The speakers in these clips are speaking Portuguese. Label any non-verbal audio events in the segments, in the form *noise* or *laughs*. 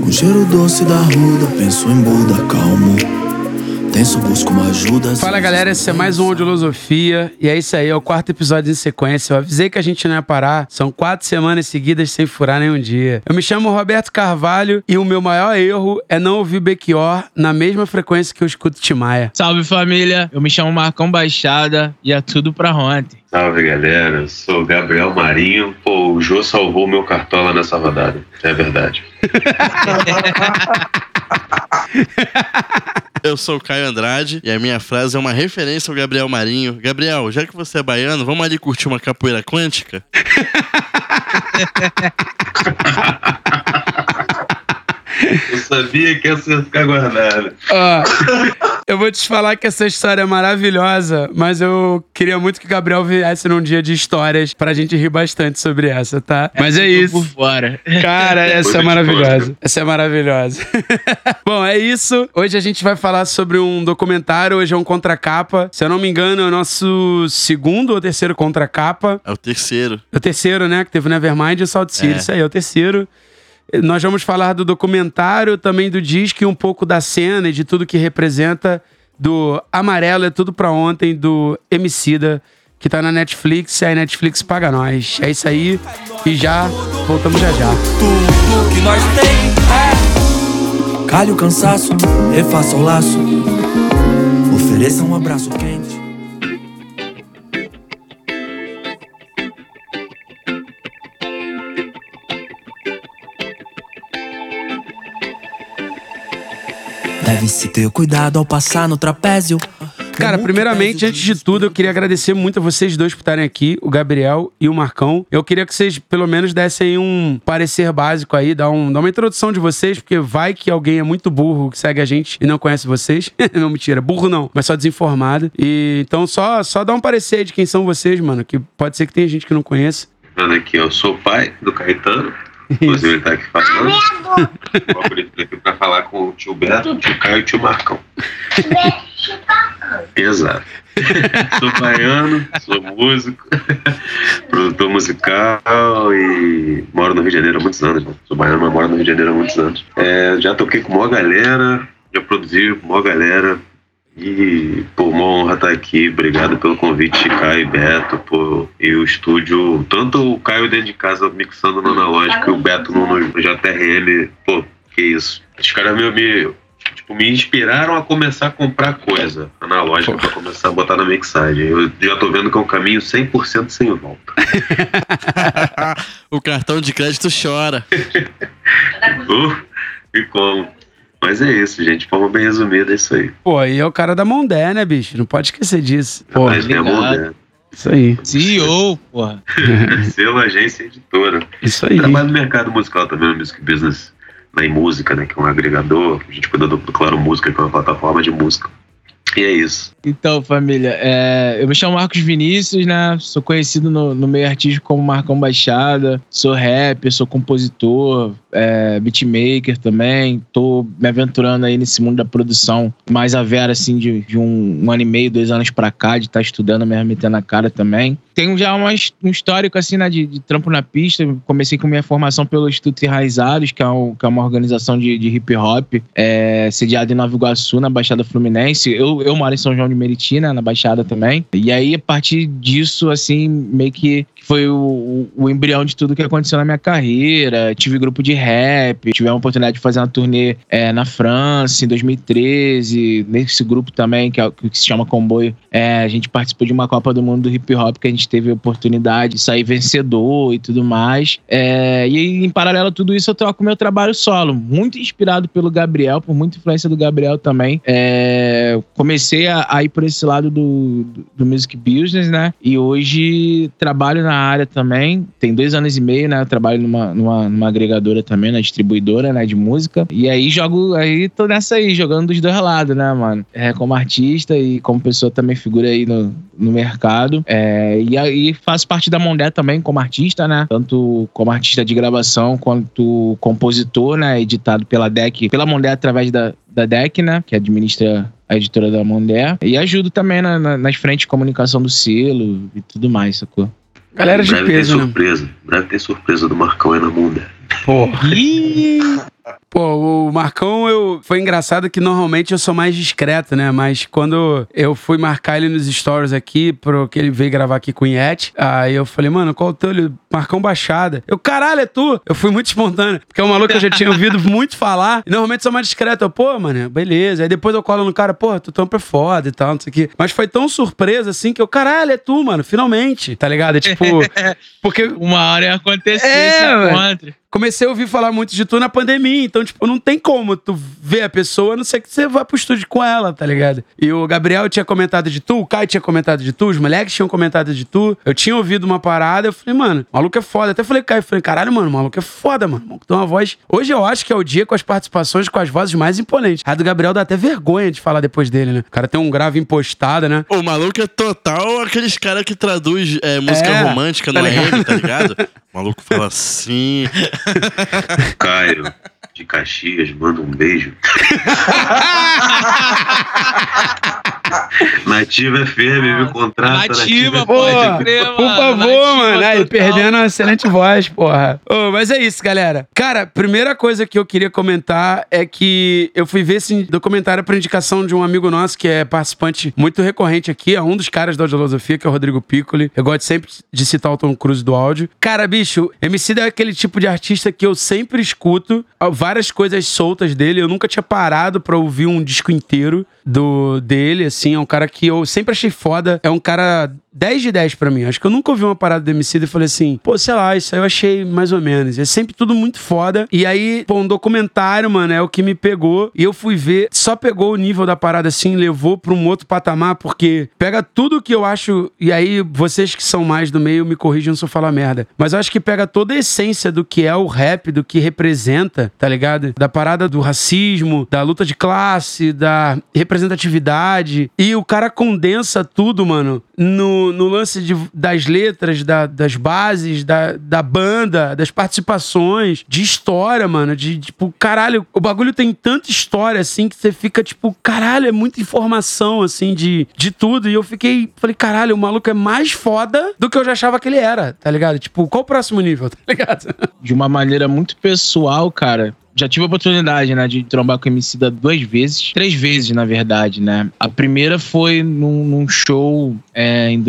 Com cheiro doce da ruda, penso em Buda calmo. Tenso, busco uma ajuda. Fala galera, esse é mais um Audiolosofia e é isso aí, é o quarto episódio em sequência. Eu avisei que a gente não ia parar, são quatro semanas seguidas sem furar nenhum dia. Eu me chamo Roberto Carvalho e o meu maior erro é não ouvir Bequior na mesma frequência que eu escuto Timaya. Salve família, eu me chamo Marcão Baixada e é tudo pra ontem. Salve galera, eu sou Gabriel Marinho. Pô, o Jô salvou meu cartola nessa rodada. É verdade. *laughs* *laughs* Eu sou o Caio Andrade e a minha frase é uma referência ao Gabriel Marinho. Gabriel, já que você é baiano, vamos ali curtir uma capoeira quântica? *laughs* Eu sabia que essa ia ficar guardada. Ó, eu vou te falar que essa história é maravilhosa, mas eu queria muito que o Gabriel viesse num dia de histórias pra gente rir bastante sobre essa, tá? Mas é tô isso. Por fora. Cara, essa é Coisa maravilhosa. Essa é maravilhosa. *laughs* Bom, é isso. Hoje a gente vai falar sobre um documentário. Hoje é um contracapa. Se eu não me engano, é o nosso segundo ou terceiro contracapa. É o terceiro. É o terceiro, né? Que teve o Nevermind e o Salt City. É. Isso aí, é o terceiro. Nós vamos falar do documentário, também do disco e um pouco da cena e de tudo que representa do Amarelo é Tudo Pra Ontem, do Emicida, que tá na Netflix e a Netflix paga nós. É isso aí e já voltamos já já. Tudo que nós tem é. Calhe o cansaço, refaça o laço. Ofereça um abraço quente. Deve-se ter cuidado ao passar no trapézio. Cara, primeiramente, antes de tudo, eu queria agradecer muito a vocês dois por estarem aqui, o Gabriel e o Marcão. Eu queria que vocês, pelo menos, dessem um parecer básico aí, dar, um, dar uma introdução de vocês, porque vai que alguém é muito burro que segue a gente e não conhece vocês. *laughs* não, mentira, burro não, mas só desinformado. E então, só, só dá um parecer aí de quem são vocês, mano, que pode ser que tenha gente que não conheça. Mano, aqui, eu sou o pai do Caetano. Inclusive, ele tá aqui falando. Isso, tô aqui pra falar com o tio Beto, o tio Caio e o tio Marcão. Exato. sou baiano, sou músico, produtor musical e moro no Rio de Janeiro há muitos anos. Né? Sou baiano, mas moro no Rio de Janeiro há muitos anos. É, já toquei com maior galera, já produzi com maior galera. E, pô, uma honra estar aqui. Obrigado pelo convite, Caio e Beto. Pô, e o estúdio, tanto o Caio dentro de casa mixando no analógico e o Beto no, no JRL. Pô, que isso. Os caras me, me, tipo, me inspiraram a começar a comprar coisa analógica pra começar a botar na mixagem. Eu já tô vendo que é um caminho 100% sem volta. *laughs* o cartão de crédito chora. *laughs* Uh, e como? Mas é isso, gente. De forma bem resumida, é isso aí. Pô, aí é o cara da Mondé, né, bicho? Não pode esquecer disso. Pô, Mas obrigado. né? isso aí. CEO, porra. *laughs* Selo, agência e editora. Isso aí. Trabalho no mercado musical também, no Music Business, na Música, né? Que é um agregador. A gente cuida do, do Claro Música, que é uma plataforma de música. É isso. Então, família, é, eu me chamo Marcos Vinícius, né? Sou conhecido no, no meio artístico como Marcão Baixada. Sou rapper, sou compositor, é, beatmaker também. Tô me aventurando aí nesse mundo da produção mais a vera, assim, de, de um, um ano e meio, dois anos pra cá, de estar estudando, mesmo metendo a cara também. Tenho já um histórico, assim, né, de, de trampo na pista. Comecei com minha formação pelo Instituto Enraizados, que é, um- que é uma organização de, de hip hop, é, sediada em Nova Iguaçu, na Baixada Fluminense. Eu, eu moro em São João de Meriti, né, na Baixada também. E aí, a partir disso, assim, meio que foi o, o, embrião de tudo que aconteceu na minha carreira. Tive grupo de rap, tive a oportunidade de fazer uma turnê é, na França em 2013. Nesse grupo também, que, é, que se chama Comboio, é, a gente participou de uma Copa do Mundo do hip hop que a gente teve a oportunidade de sair vencedor e tudo mais. É, e em paralelo a tudo isso, eu toco meu trabalho solo, muito inspirado pelo Gabriel, por muita influência do Gabriel também. É, comecei a, a ir por esse lado do, do, do music business, né? E hoje trabalho na área também. Tem dois anos e meio, né? Eu trabalho numa, numa, numa agregadora também, na distribuidora, né? De música. E aí jogo, aí tô nessa aí, jogando dos dois lados, né, mano? É, como artista e como pessoa também figura aí no, no mercado. É, e aí faço parte da Mondé também como artista, né? Tanto como artista de gravação quanto compositor, né? Editado pela DEC, pela Mondé através da, da DEC, né? Que administra a editora da Mondé. E ajudo também na, na, nas frentes de comunicação do selo e tudo mais, sacou? Galera de Breve peso, tem né? surpresa. Breve tem surpresa do Marcão aí na Munda. Porra. Pô, o Marcão, eu... foi engraçado que normalmente eu sou mais discreto, né? Mas quando eu fui marcar ele nos stories aqui, pro que ele veio gravar aqui com o Yeti, aí eu falei, mano, qual o teu? Ele, Marcão Baixada. Eu, caralho, é tu? Eu fui muito espontâneo, porque é um maluco que eu já tinha ouvido *laughs* muito falar, e normalmente sou mais discreto. Eu, pô, mano, beleza. Aí depois eu colo no cara, pô, tu tampa é foda e tal, não sei o quê. Mas foi tão surpresa, assim, que eu, caralho, é tu, mano, finalmente, tá ligado? É tipo, *laughs* porque Uma hora ia acontecer É, velho. encontro. Comecei a ouvir falar muito de tu na pandemia. Então, tipo, não tem como tu ver a pessoa, a não ser que você vá pro estúdio com ela, tá ligado? E o Gabriel tinha comentado de tu, o Kai tinha comentado de tu, os moleques tinham comentado de tu. Eu tinha ouvido uma parada, eu falei, mano, o maluco é foda. Até falei, Kai, eu falei, caralho, mano, o maluco é foda, mano. O maluco tem uma voz. Hoje eu acho que é o dia com as participações com as vozes mais imponentes. A do Gabriel dá até vergonha de falar depois dele, né? O cara tem um grave impostado, né? O maluco é total aqueles caras que traduz é, música É, romântica tá no ligado? Tá ligado? *laughs* O maluco fala assim. Caio, de Caxias, manda um beijo. *laughs* *laughs* Nativa FM, me contrata. Nativa, Pô, Pode crer, por favor, Nativa mano. Aí, perdendo uma excelente voz, porra. Ô, mas é isso, galera. Cara, primeira coisa que eu queria comentar é que eu fui ver esse documentário por indicação de um amigo nosso que é participante muito recorrente aqui, é um dos caras da Audiolosofia, que é o Rodrigo Piccoli. Eu gosto sempre de citar o Tom Cruise do áudio. Cara, bicho, MC é aquele tipo de artista que eu sempre escuto várias coisas soltas dele. Eu nunca tinha parado pra ouvir um disco inteiro do dele, assim. É um cara que eu sempre achei foda. É um cara 10 de 10 pra mim. Acho que eu nunca ouvi uma parada do MC e falei assim, pô, sei lá, isso aí eu achei mais ou menos. É sempre tudo muito foda. E aí, pô, um documentário, mano, é o que me pegou. E eu fui ver, só pegou o nível da parada assim, levou pra um outro patamar, porque pega tudo que eu acho. E aí, vocês que são mais do meio me corrijam se eu falar merda. Mas eu acho que pega toda a essência do que é o rap, do que representa, tá ligado? Da parada do racismo, da luta de classe, da representatividade. E o cara condensa tudo, mano, no, no lance de- das letras, da- das bases, da, da banda, das participações, de história, mano. De tipo, caralho, o bagulho tem tanta história assim que você fica tipo, caralho, é muita informação assim de, de tudo. E eu fiquei, falei, caralho, o maluco é mais foda do que eu já achava que ele era, tá ligado? Tipo, qual o próximo nível, *laughs* tá ligado? de uma maneira muito pessoal, cara. Já tive a oportunidade, né, de trombar com o MC da duas vezes. Três vezes, na verdade, né? A primeira foi num, num show é, em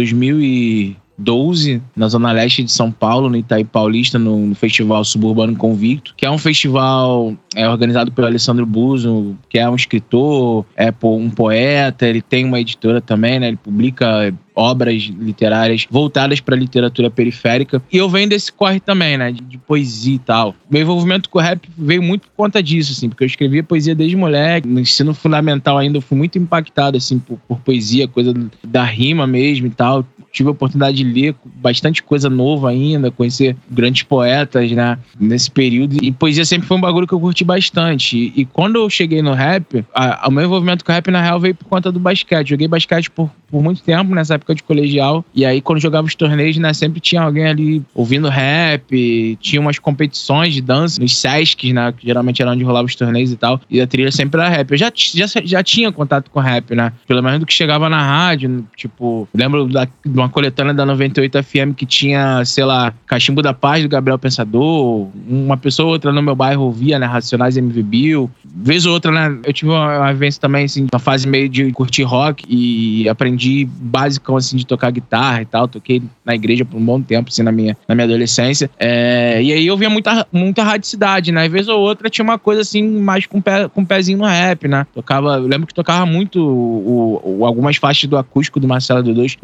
2012, na Zona Leste de São Paulo, no Itaí Paulista, no, Festival Suburbano Convicto, que é um festival é, organizado pelo Alessandro Buzo, que é um escritor, é um poeta, ele tem uma editora também, né? Ele publica obras literárias voltadas para literatura periférica. E eu venho desse corre também, né? De, de poesia e tal. Meu envolvimento com o rap veio muito por conta disso, assim, porque eu escrevia poesia desde moleque. No ensino fundamental ainda eu fui muito impactado, assim, por, por poesia, coisa da rima mesmo e tal. Tive a oportunidade de ler bastante coisa nova ainda, conhecer grandes poetas, né? Nesse período. E poesia sempre foi um bagulho que eu curti bastante. E, quando eu cheguei no rap, o meu envolvimento com o rap, na real, veio por conta do basquete. Joguei basquete por, por muito tempo, nessa época de colegial. E aí, quando jogava os torneios, né? Sempre tinha alguém ali ouvindo rap. Tinha umas competições de dança nos Sescs, né? Que geralmente era onde rolava os torneios e tal. E a trilha sempre era rap. Eu já, já, já tinha contato com rap, né? Pelo menos do que chegava na rádio. Tipo, lembro da, de uma coletânea da 98 FM que tinha, sei lá, Cachimbo da Paz do Gabriel Pensador. Uma pessoa ou outra no meu bairro ouvia, né? Racionais MV Bill. Vez ou outra, né? Eu tive uma, uma vivência também, assim, uma fase meio de curtir rock e aprendi basicão, assim, de tocar guitarra e tal. Toquei na igreja por um bom tempo, assim, na minha, na minha adolescência. É, e aí eu via muita, muita radicidade, né? Vez ou outra tinha uma coisa, assim, mais com, pé, com pezinho no rap, né? Tocava, eu lembro que tocava muito o, o- algumas faixas do acústico do Marcelo D2.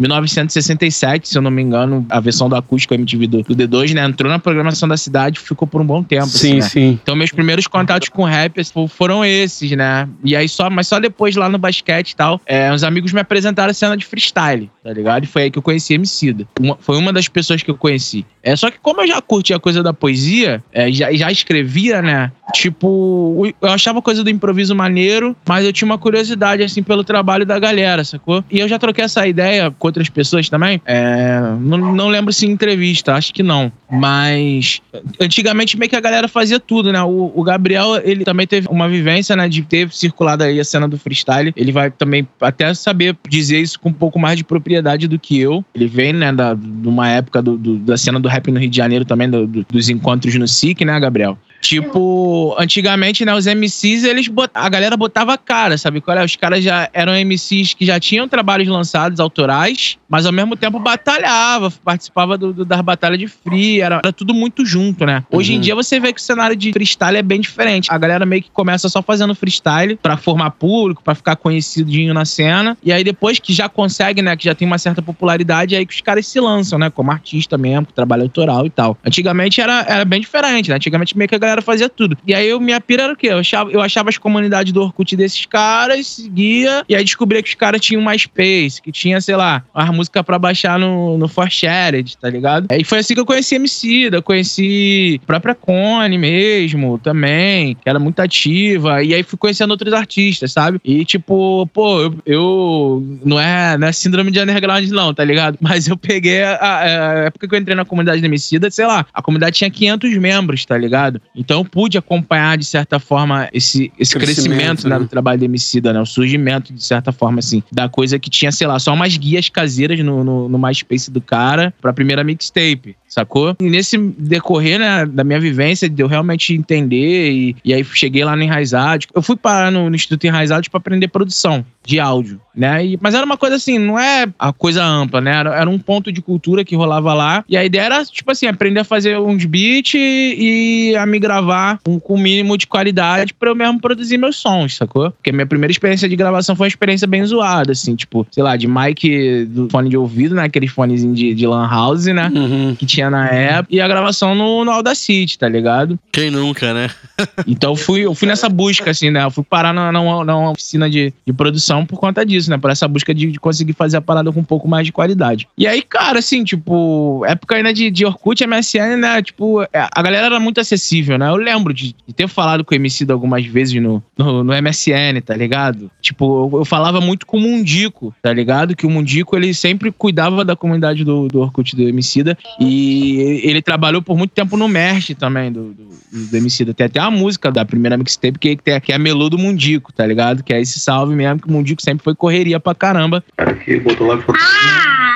1967, se eu não me engano, a versão do acústico MTV do, do D2, né? Entrou na programação da cidade e ficou por um bom tempo, assim, Sim, né? sim. Então, meus primeiros contatos com rap assim, foram esses, né? E aí, só, mas só depois lá no basquete e tal, é, uns amigos me apresentaram a cena de freestyle, tá ligado? E foi aí que eu conheci Emicida. Uma, foi uma das pessoas que eu conheci. É, só que como eu já curtia a coisa da poesia, é, já, já escrevia, né? Tipo, eu achava a coisa do improviso maneiro, mas eu tinha uma curiosidade, assim, pelo trabalho da galera, sacou? E eu já troquei essa ideia com outras pessoas, também. É, não, não lembro se em entrevista, acho que não. Mas antigamente meio que a galera fazia tudo, né? O, o Gabriel, ele também teve uma vivência, né? De ter circulado aí a cena do freestyle. Ele vai também até saber dizer isso com um pouco mais de propriedade do que eu. Ele vem, né, da, de uma época do, do, da cena do rap no Rio de Janeiro também, do, dos encontros no SIC, né, Gabriel? Tipo, antigamente, né, os MCs, eles bot... a galera botava cara, sabe qual é? Os caras já eram MCs que já tinham trabalhos lançados autorais, mas ao mesmo tempo batalhava, participava do, do das batalhas de free, era, era, tudo muito junto, né? Hoje uhum. em dia você vê que o cenário de freestyle é bem diferente. A galera meio que começa só fazendo freestyle para formar público, para ficar conhecidinho na cena, e aí depois que já consegue, né, que já tem uma certa popularidade, é aí que os caras se lançam, né, como artista mesmo, que trabalha autoral e tal. Antigamente era, era bem diferente, né? Antigamente meio que a galera galera fazia tudo. E aí eu, minha pira era o quê? Eu achava, eu achava as comunidades do Orkut desses caras, seguia, e aí descobria que os caras tinham mais space, que tinha, sei lá, as músicas pra baixar no, no Forshared, tá ligado? E foi assim que eu conheci MC, eu conheci a própria Cone mesmo, também, que era muito ativa, e aí fui conhecendo outros artistas, sabe? E tipo, pô, eu, eu não, é, não é síndrome de underground não, tá ligado? *laughs* Mas eu peguei a, a, época que eu entrei na comunidade do Emicida, sei lá, a comunidade tinha 500 membros, tá ligado? Então pude acompanhar, de certa forma, esse, esse crescimento, crescimento né, né, do trabalho do Emicida, né? O surgimento, de certa forma, assim, da coisa que tinha, sei lá, só umas guias caseiras no, no, no MySpace do cara pra primeira mixtape sacou? E nesse decorrer, né, da minha vivência, de eu realmente entender, e, e aí cheguei lá no Enraizado. Eu fui parar no, no Instituto Enraizado para aprender produção de áudio, né? E, mas era uma coisa assim, não é a coisa ampla, né? Era, era, um ponto de cultura que rolava lá. E a ideia era, tipo assim, aprender a fazer uns beats e, a me gravar com, com mínimo de qualidade para eu mesmo produzir meus sons, sacou? Porque minha primeira experiência de gravação foi uma experiência bem zoada, assim, tipo, sei lá, de mic do fone de ouvido, né? Aqueles fonezinhos de, de Lan House, né? Uhum. Que tinha tinha na época, e a gravação no, no Audacity, tá ligado? Quem nunca, né? *laughs* então eu fui, eu fui nessa busca, assim, né? Eu fui parar na, na, na oficina de, de produção por conta disso, né? Por essa busca de, de, conseguir fazer a parada com um pouco mais de qualidade. E aí, cara, assim, tipo, época ainda de, de Orkut, MSN, né? Tipo, é, a galera era muito acessível, né? Eu lembro de, de ter falado com o MC algumas vezes no, no, no, MSN, tá ligado? Tipo, eu, eu, falava muito com o Mundico, tá ligado? Que o Mundico, ele sempre cuidava da comunidade do, do Orkut do Emicida e e ele trabalhou por muito tempo no Merch também, do, do, do Emicida. Tem até uma música da primeira mixtape que, que, que é a Melô do Mundico, tá ligado? Que é esse salve mesmo, que o Mundico sempre foi correria pra caramba. Cara que botou lá,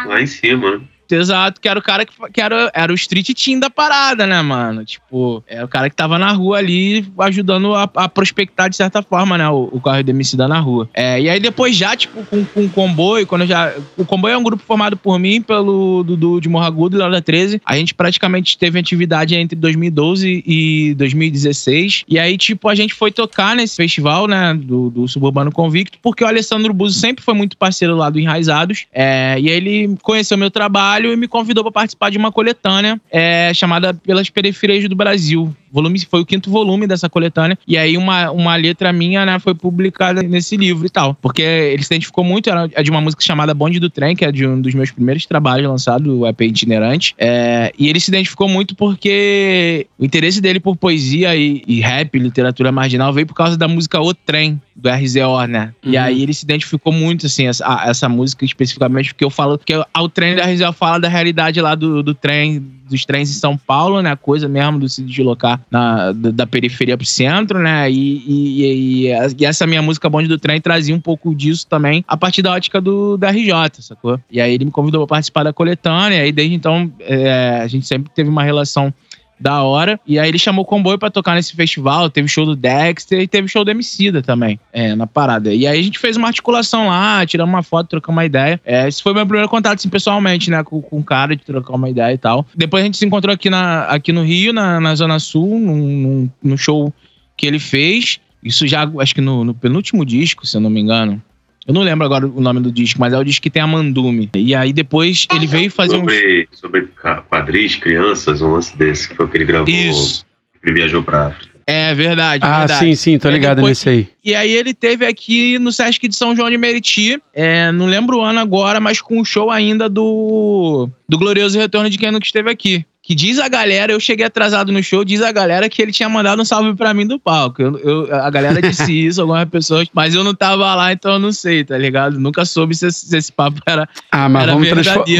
lá em cima, né? Exato, que era o cara que, que era, era o street team da parada, né, mano? Tipo, era o cara que tava na rua ali ajudando a, a prospectar de certa forma, né? O, o carro do MC da na rua. É, e aí depois já, tipo, com, com o comboio, quando já. O comboio é um grupo formado por mim, pelo Dudu de Morragudo e Laura 13. A gente praticamente teve atividade entre 2012 e 2016. E aí, tipo, a gente foi tocar nesse festival, né? Do, do Suburbano Convicto, porque o Alessandro Buzo sempre foi muito parceiro lá do Enraizados. É, e aí ele conheceu meu trabalho trabalho e me convidou para participar de uma coletânea é, chamada Pelas Periferias do Brasil. Volume, foi o quinto volume dessa coletânea. E aí uma, uma letra minha né, foi publicada nesse livro e tal. Porque ele se identificou muito, era é de uma música chamada Bonde do Trem, que é de um dos meus primeiros trabalhos lançados, o EP Itinerante. É, e ele se identificou muito porque o interesse dele por poesia e, e rap, literatura marginal, veio por causa da música O Trem, do RZO, né? Uhum. E aí ele se identificou muito, assim, essa, essa música especificamente, porque eu falo que o trem da RZO fala da realidade lá do, do trem, dos trens em São Paulo, né? A coisa mesmo do se deslocar na, da, da periferia pro centro, né? E, e, e, e, essa minha música Bonde do Trem trazia um pouco disso também, a partir da ótica do, da RJ, sacou? E aí ele me convidou pra participar da coletânea, e desde então é, a gente sempre teve uma relação da hora. E aí ele chamou o comboio para tocar nesse festival. Teve show do Dexter e teve show do Emicida também, é, na parada. E aí a gente fez uma articulação lá, tiramos uma foto, trocamos uma ideia. É, esse foi meu primeiro contato, assim, pessoalmente, né, com, com o cara, de trocar uma ideia e tal. Depois a gente se encontrou aqui, na, aqui no Rio, na, na Zona Sul, num, num, show que ele fez. Isso já, acho que no, no penúltimo disco, se eu não me engano. Eu não lembro agora o nome do disco, mas é o disco que tem a Mandume. E aí depois ele veio fazer sobre, um. Sobre quadris, crianças, um lance desse, que foi o que ele gravou. Isso. Ele viajou pra África. É verdade. Ah, verdade. sim, sim, tô ligado depois, nesse aí. E aí ele teve aqui no Sesc de São João de Meriti, é, não lembro o ano agora, mas com um show ainda do, do Glorioso Retorno de Quem Nunca Esteve Aqui que diz a galera, eu cheguei atrasado no show, diz a galera que ele tinha mandado um salve pra mim do palco. Eu, eu- a galera disse *laughs* isso, algumas pessoas, mas eu não tava lá, então eu não sei, tá ligado? Nunca soube se, esse- se esse papo era. Ah, mas Era vamos,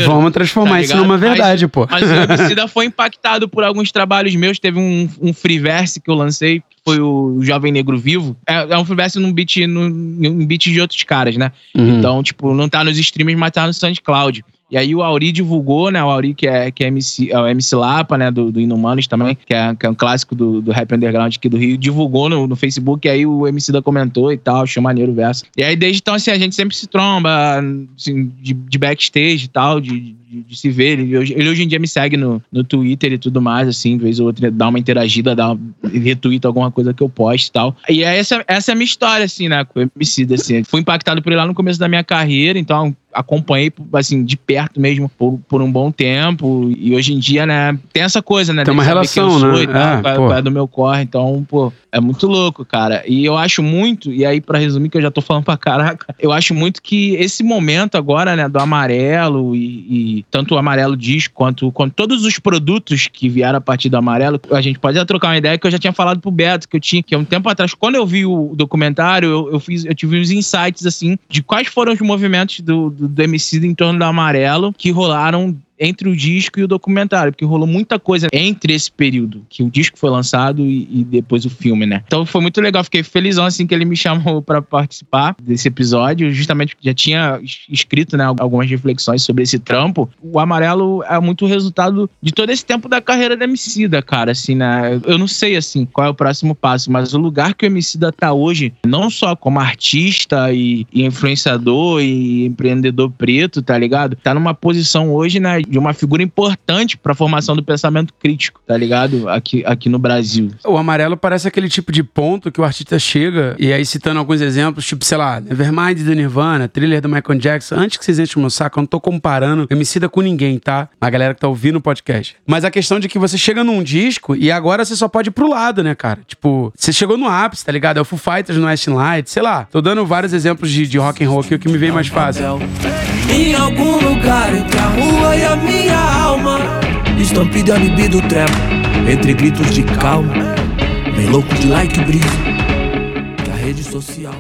vamos transformar tá isso numa Mas- verdade, pô. Mas o Emicida *laughs* foi impactado por alguns trabalhos meus. Teve um, um freeverse que eu lancei, que foi o Jovem Negro Vivo. É, é um freeverse num beat, num, num beat de outros caras, né? Uhum. Então, tipo, não tá nos streams, mas tá no SoundCloud. E aí o Auri divulgou, né? O Auri, que é, que é, MC, é o MC Lapa, né? Do, do Inumanos também, que é, que é um clássico do, do rap underground aqui do Rio, divulgou no, no Facebook, e aí o MC da comentou e tal, achou maneiro o verso. E aí desde então, assim, a gente sempre se tromba, assim, de, de backstage e tal, de, de, de se ver. Ele ele hoje em dia me segue no, no Twitter e tudo mais, assim, de vez ou outra dá uma interagida, dá retweet alguma coisa que eu posto e tal. E é essa, essa é a minha história, assim, né, com o MC, assim. Fui impactado por ele lá no começo da minha carreira, então acompanhei, assim, de perto mesmo por, por um bom tempo. E hoje em dia, né, tem essa coisa, né? Tem uma relação, né? E tal, É, qual, qual é do meu corre. Então, pô, é muito louco, cara. E eu acho muito, e aí pra resumir que eu já tô falando pra caraca, eu acho muito que esse momento agora, né, do amarelo e, e tanto o amarelo disco quanto, quanto todos os produtos que vieram a partir do amarelo, a gente pode até trocar uma ideia que eu já tinha falado pro Beto, que eu tinha, que há um tempo atrás, quando eu vi o documentário, eu, eu fiz, eu tive uns insights, assim, de quais foram os movimentos do, do, do MC em torno do amarelo que rolaram entre o disco e o documentário, porque rolou muita coisa entre esse período, que o disco foi lançado e, e depois o filme, né? Então foi muito legal, fiquei felizão assim que ele me chamou pra participar desse episódio, justamente já tinha es- escrito, né, algumas reflexões sobre esse trampo. O Amarelo é muito resultado de todo esse tempo da carreira da Emicida, cara, assim, né? Eu não sei, assim, qual é o próximo passo, mas o lugar que o Emicida tá hoje, não só como artista e, e influenciador e empreendedor preto, tá ligado? Tá numa posição hoje, né, de uma figura importante pra formação do pensamento crítico, tá ligado? Aqui, aqui no Brasil. O amarelo parece aquele tipo de ponto que o artista chega, e aí citando alguns exemplos, tipo, sei lá, Nevermind do Nirvana, thriller do Michael Jackson. Antes que vocês enchem o meu saco, eu não tô comparando Emicida com ninguém, tá? A galera que tá ouvindo o podcast. Mas a questão de que você chega num disco e agora você só pode ir pro lado, né, cara? Tipo, você chegou no ápice, tá ligado? É o Foo Fighters no West Light, sei lá. Tô dando vários exemplos de, de rock and roll aqui, o que me vem mais fácil. Em algum lugar entre a rua e a minha alma. Estampido a libido trepa Entre gritos de calma Bem louco de like e brisa Que a rede social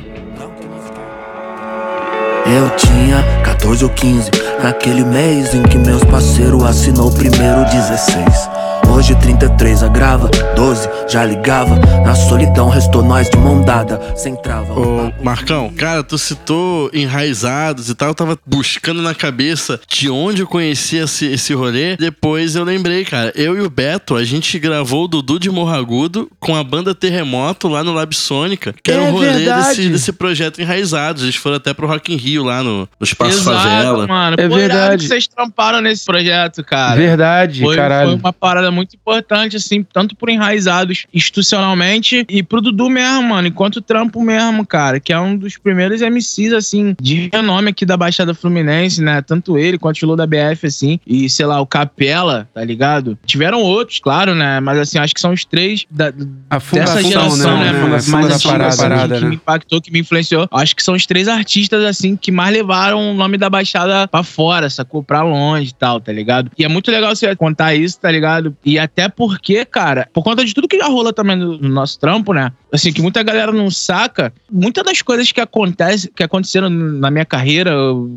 Eu tinha 14 ou 15 Naquele mês em que meus parceiros assinou o primeiro 16 Hoje 33 agrava, 12 já ligava Na solidão restou nós de mão dada Sem trava Ô, Marcão, cara, tu citou enraizados e tal, eu tava buscando na cabeça de onde eu conhecia esse, esse rolê. Depois eu lembrei, cara, eu e o Beto, a gente gravou o Dudu de Morragudo com a banda Terremoto lá no Lab Sônica, que era É o rolê desse, desse projeto Enraizados. Eles foram até pro Rock in Rio lá no, no Espaço Exato, Favela. mano. É Pô, verdade. que vocês tramparam nesse projeto, cara. Verdade, Foi, caralho. foi uma parada muito importante, assim, tanto por enraizados institucionalmente e pro Dudu mesmo, mano, enquanto trampo mesmo, cara, que é um dos primeiros MCs, assim, de renome aqui da Baixada Fluminense, né? Tanto ele quanto o Lula da BF, assim, e sei lá, o Capela, tá ligado? Tiveram outros, claro, né? Mas assim, acho que são os três da, A dessa fundação, geração, né? A mais fundação da parada, assim, parada, que né? me impactou, que me influenciou. Acho que são os três artistas, assim, que mais levaram o nome da Baixada pra fora, sacou? Pra longe e tal, tá ligado? E é muito legal você contar isso, tá ligado? E até porque, cara, por conta de tudo que já rola também no, no nosso trampo, né? Assim, que muita galera não saca, muitas das coisas que, acontece, que aconteceram na minha carreira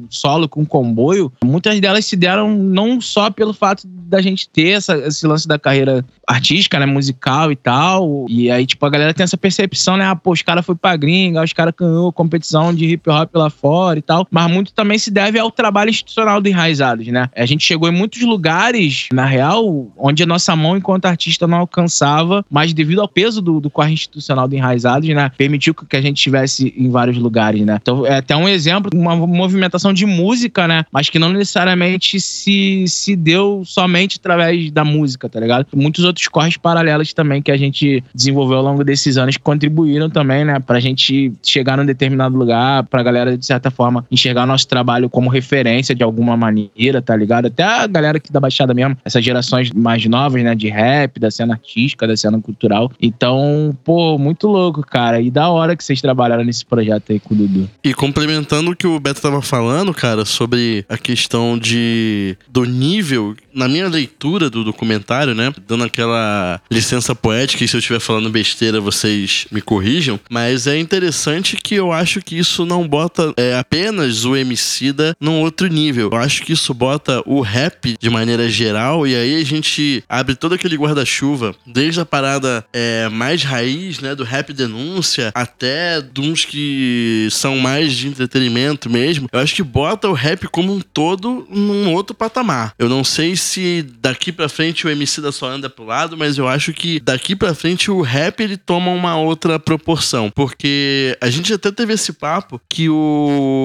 solo com comboio, muitas delas se deram não só pelo fato da gente ter essa- esse lance da carreira artística, né, musical e tal, e aí, tipo, a galera tem essa percepção, né, ah, pô, os caras foi pra gringa, os caras ganhou competição de hip hop lá fora e tal, mas muito também se deve ao trabalho institucional do Enraizados, né? A gente chegou em muitos lugares, na real, onde a nossa mão enquanto artista não alcançava, mas devido ao peso do, do corre institucional do Enraizados, né, permitiu que a gente estivesse em vários lugares, né? Então, é até um exemplo, uma movimentação de música, né, mas que não necessariamente se, se deu somente através da música, tá ligado? Muitos outros corres paralelos também que a gente desenvolveu ao longo desses anos contribuíram também, né, pra gente chegar num determinado lugar, pra galera, de certa forma, enxergar nosso trabalho como referência de alguma maneira, tá ligado? Até a galera aqui da Baixada mesmo, essas gerações mais novas, né, de rap, da cena artística, da cena cultural. Então, pô, muito louco, cara. E da hora que vocês trabalharam nesse projeto aí com o Dudu. E complementando o que o Beto tava falando, cara, sobre a questão de do nível, na minha minha leitura do documentário, né? Dando aquela licença poética, e se eu estiver falando besteira, vocês me corrijam. Mas é interessante que eu acho que isso não bota é, apenas o Emicida num outro nível. Eu acho que isso bota o rap de maneira geral, e aí a gente abre todo aquele guarda-chuva, desde a parada é, mais raiz, né? Do rap denúncia, até de uns que são mais de entretenimento mesmo. Eu acho que bota o rap como um todo num outro patamar. Eu não sei se daqui para frente o MC da só anda pro lado, mas eu acho que daqui para frente o rap ele toma uma outra proporção, porque a gente até teve esse papo que o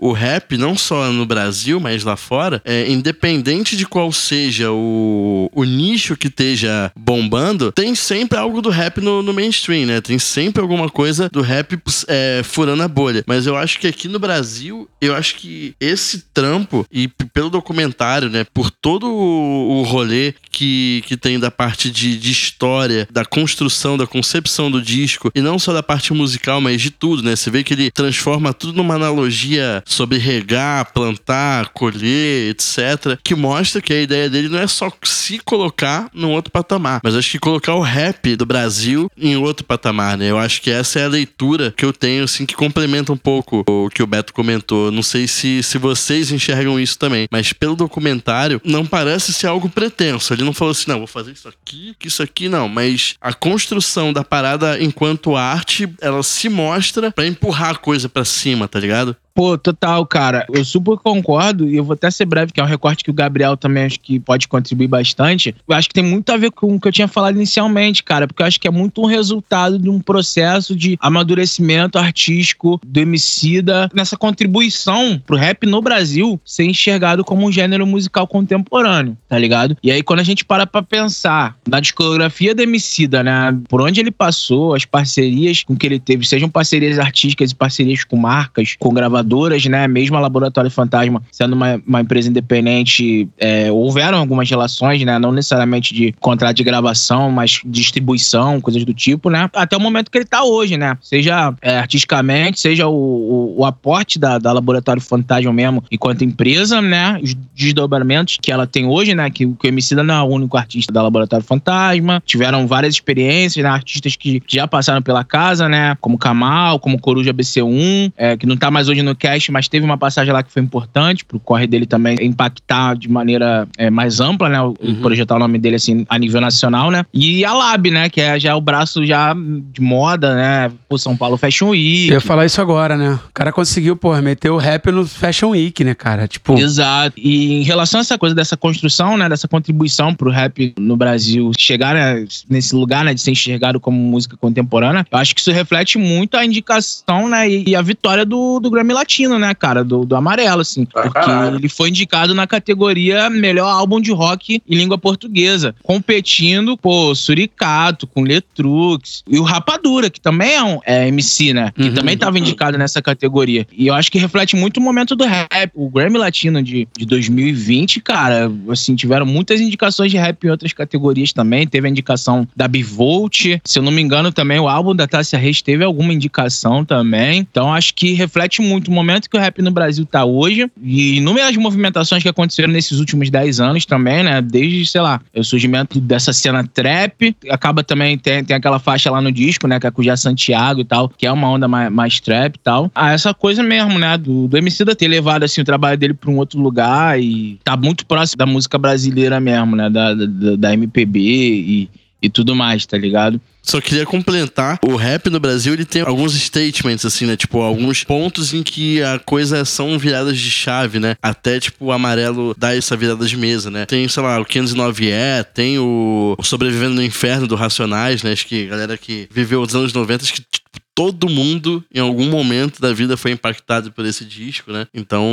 o rap não só no Brasil, mas lá fora, é independente de qual seja o, o nicho que esteja bombando, tem sempre algo do rap no, no mainstream, né? Tem sempre alguma coisa do rap é, furando a bolha. Mas eu acho que aqui no Brasil, eu acho que esse trampo, e pelo documentário, né, por todo o rolê que, que tem da parte de, de história, da construção, da concepção do disco, e não só da parte musical, mas de tudo, né? Você vê que ele transforma tudo numa analogia sobre regar, plantar, colher, etc. Que mostra que a ideia dele não é só se colocar num outro patamar, mas acho que colocar o rap do Brasil em outro patamar, né? Eu acho que essa é a leitura que eu tenho, assim, que complementa um pouco o que o Beto comentou. Não sei se, se vocês enxergam isso também, mas pelo documentário, não parece ser algo pretenso. Ele não falou assim, não, vou fazer isso aqui, isso aqui não, mas a construção da parada enquanto arte, ela se mostra para empurrar a coisa para cima, tá ligado? ligado? Pô, total, cara. Eu super concordo e eu vou até ser breve, que é um recorte que o Gabriel também acho que pode contribuir bastante. Eu acho que tem muito a ver com o que eu tinha falado inicialmente, cara, porque eu acho que é muito um resultado de um processo de amadurecimento artístico do Emicida nessa contribuição pro rap no Brasil ser enxergado como um gênero musical contemporâneo, tá ligado? E aí quando a gente para pra pensar na discografia do Emicida, né, por onde ele passou, as parcerias com que ele teve, sejam parcerias artísticas e parcerias com marcas, com gravadoras né? Mesmo a Laboratório Fantasma sendo uma, uma empresa independente, é, houveram algumas relações, né? Não necessariamente de contrato de gravação, mas distribuição, coisas do tipo, né? Até o momento que ele tá hoje, né? Seja é, artisticamente, seja o, o, o aporte da, da, Laboratório Fantasma mesmo, enquanto empresa, né? Os desdobramentos que ela tem hoje, né? Que, que o Emicida não é o único artista da Laboratório Fantasma. Tiveram várias experiências, né? Artistas que já passaram pela casa, né? Como Kamal, como Coruja BC1, é, que não tá mais hoje no cast, mas teve uma passagem lá que foi importante pro corre dele também impactar de maneira é, mais ampla, né? Uhum. Projetar o nome dele assim a nível nacional, né? E a Lab, né? Que é já o braço já de moda, né? O São Paulo Fashion Week. Eu ia falar isso agora, né? O cara conseguiu, pô, meter o rap no Fashion Week, né, cara? Tipo. Exato. E em relação a essa coisa dessa construção, né? Dessa contribuição pro rap no Brasil chegar né, nesse lugar, né? De ser enxergado como música contemporânea, eu acho que isso reflete muito a indicação, né? E a vitória do, do Grammy Latino, né, cara? Do, do Amarelo, assim. Ah, porque caralho. ele foi indicado na categoria Melhor Álbum de Rock em Língua Portuguesa. Competindo, pô, Suricato, com Letrux. E o Rapadura, que também é um é, MC, né? Que uhum. também tava indicado nessa categoria. E eu acho que reflete muito o momento do rap. O Grammy Latino de, de 2020, cara, assim, tiveram muitas indicações de rap em outras categorias também. Teve a indicação da Bivolt. Se eu não me engano, também o álbum da Tássia Reis teve alguma indicação também. Então acho que reflete muito momento que o rap no Brasil tá hoje e inúmeras movimentações que aconteceram nesses últimos 10 anos também, né? Desde, sei lá, o surgimento dessa cena trap, acaba também, tem, tem aquela faixa lá no disco, né? Que é com o Santiago e tal, que é uma onda mais, mais trap e tal. Ah, essa coisa mesmo, né? Do, do MC da ter levado, assim, o trabalho dele pra um outro lugar e tá muito próximo da música brasileira mesmo, né? Da, da, da MPB e, e tudo mais, tá ligado? Só queria complementar, o rap no Brasil ele tem alguns statements, assim, né? Tipo, alguns pontos em que a coisa são viradas de chave, né? Até, tipo, o amarelo dá essa virada de mesa, né? Tem, sei lá, o 509 é, tem o Sobrevivendo no Inferno do Racionais, né? Acho que galera que viveu os anos 90, acho que tipo, todo mundo, em algum momento da vida, foi impactado por esse disco, né? Então,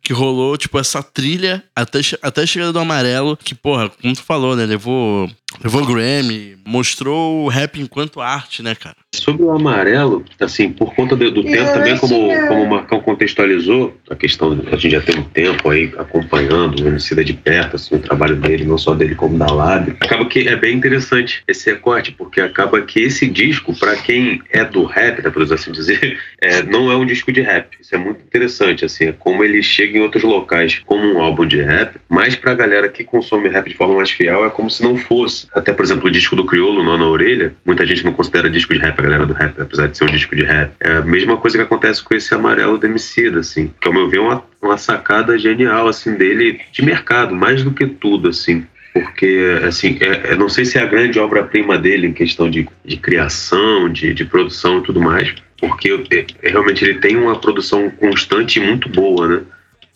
que rolou, tipo, essa trilha até, até a chegada do amarelo, que, porra, como tu falou, né? Levou levou Grammy, mostrou o rap enquanto arte, né, cara? Sobre o amarelo, assim, por conta do, do tempo também, como, como o Marcão contextualizou, a questão, a gente já tem um tempo aí acompanhando o Emicida de perto, assim, o trabalho dele, não só dele como da Lab, acaba que é bem interessante esse recorte, porque acaba que esse disco, para quem é do rap, né, por assim dizer, *laughs* é, não é um disco de rap. Isso é muito interessante, assim, é como ele chega em outros locais como um álbum de rap, mas pra galera que consome rap de forma mais fiel, é como se não fosse. Até, por exemplo, o disco do Criolo, Nó na Orelha, muita gente não considera disco de rap, galera do rap, apesar de ser um disco de rap. É a mesma coisa que acontece com esse amarelo do Emicida, assim. Que, ao meu ver, é uma, uma sacada genial, assim, dele de mercado, mais do que tudo, assim porque assim, é, é, não sei se é a grande obra-prima dele em questão de, de criação, de, de produção e tudo mais, porque é, realmente ele tem uma produção constante e muito boa, né?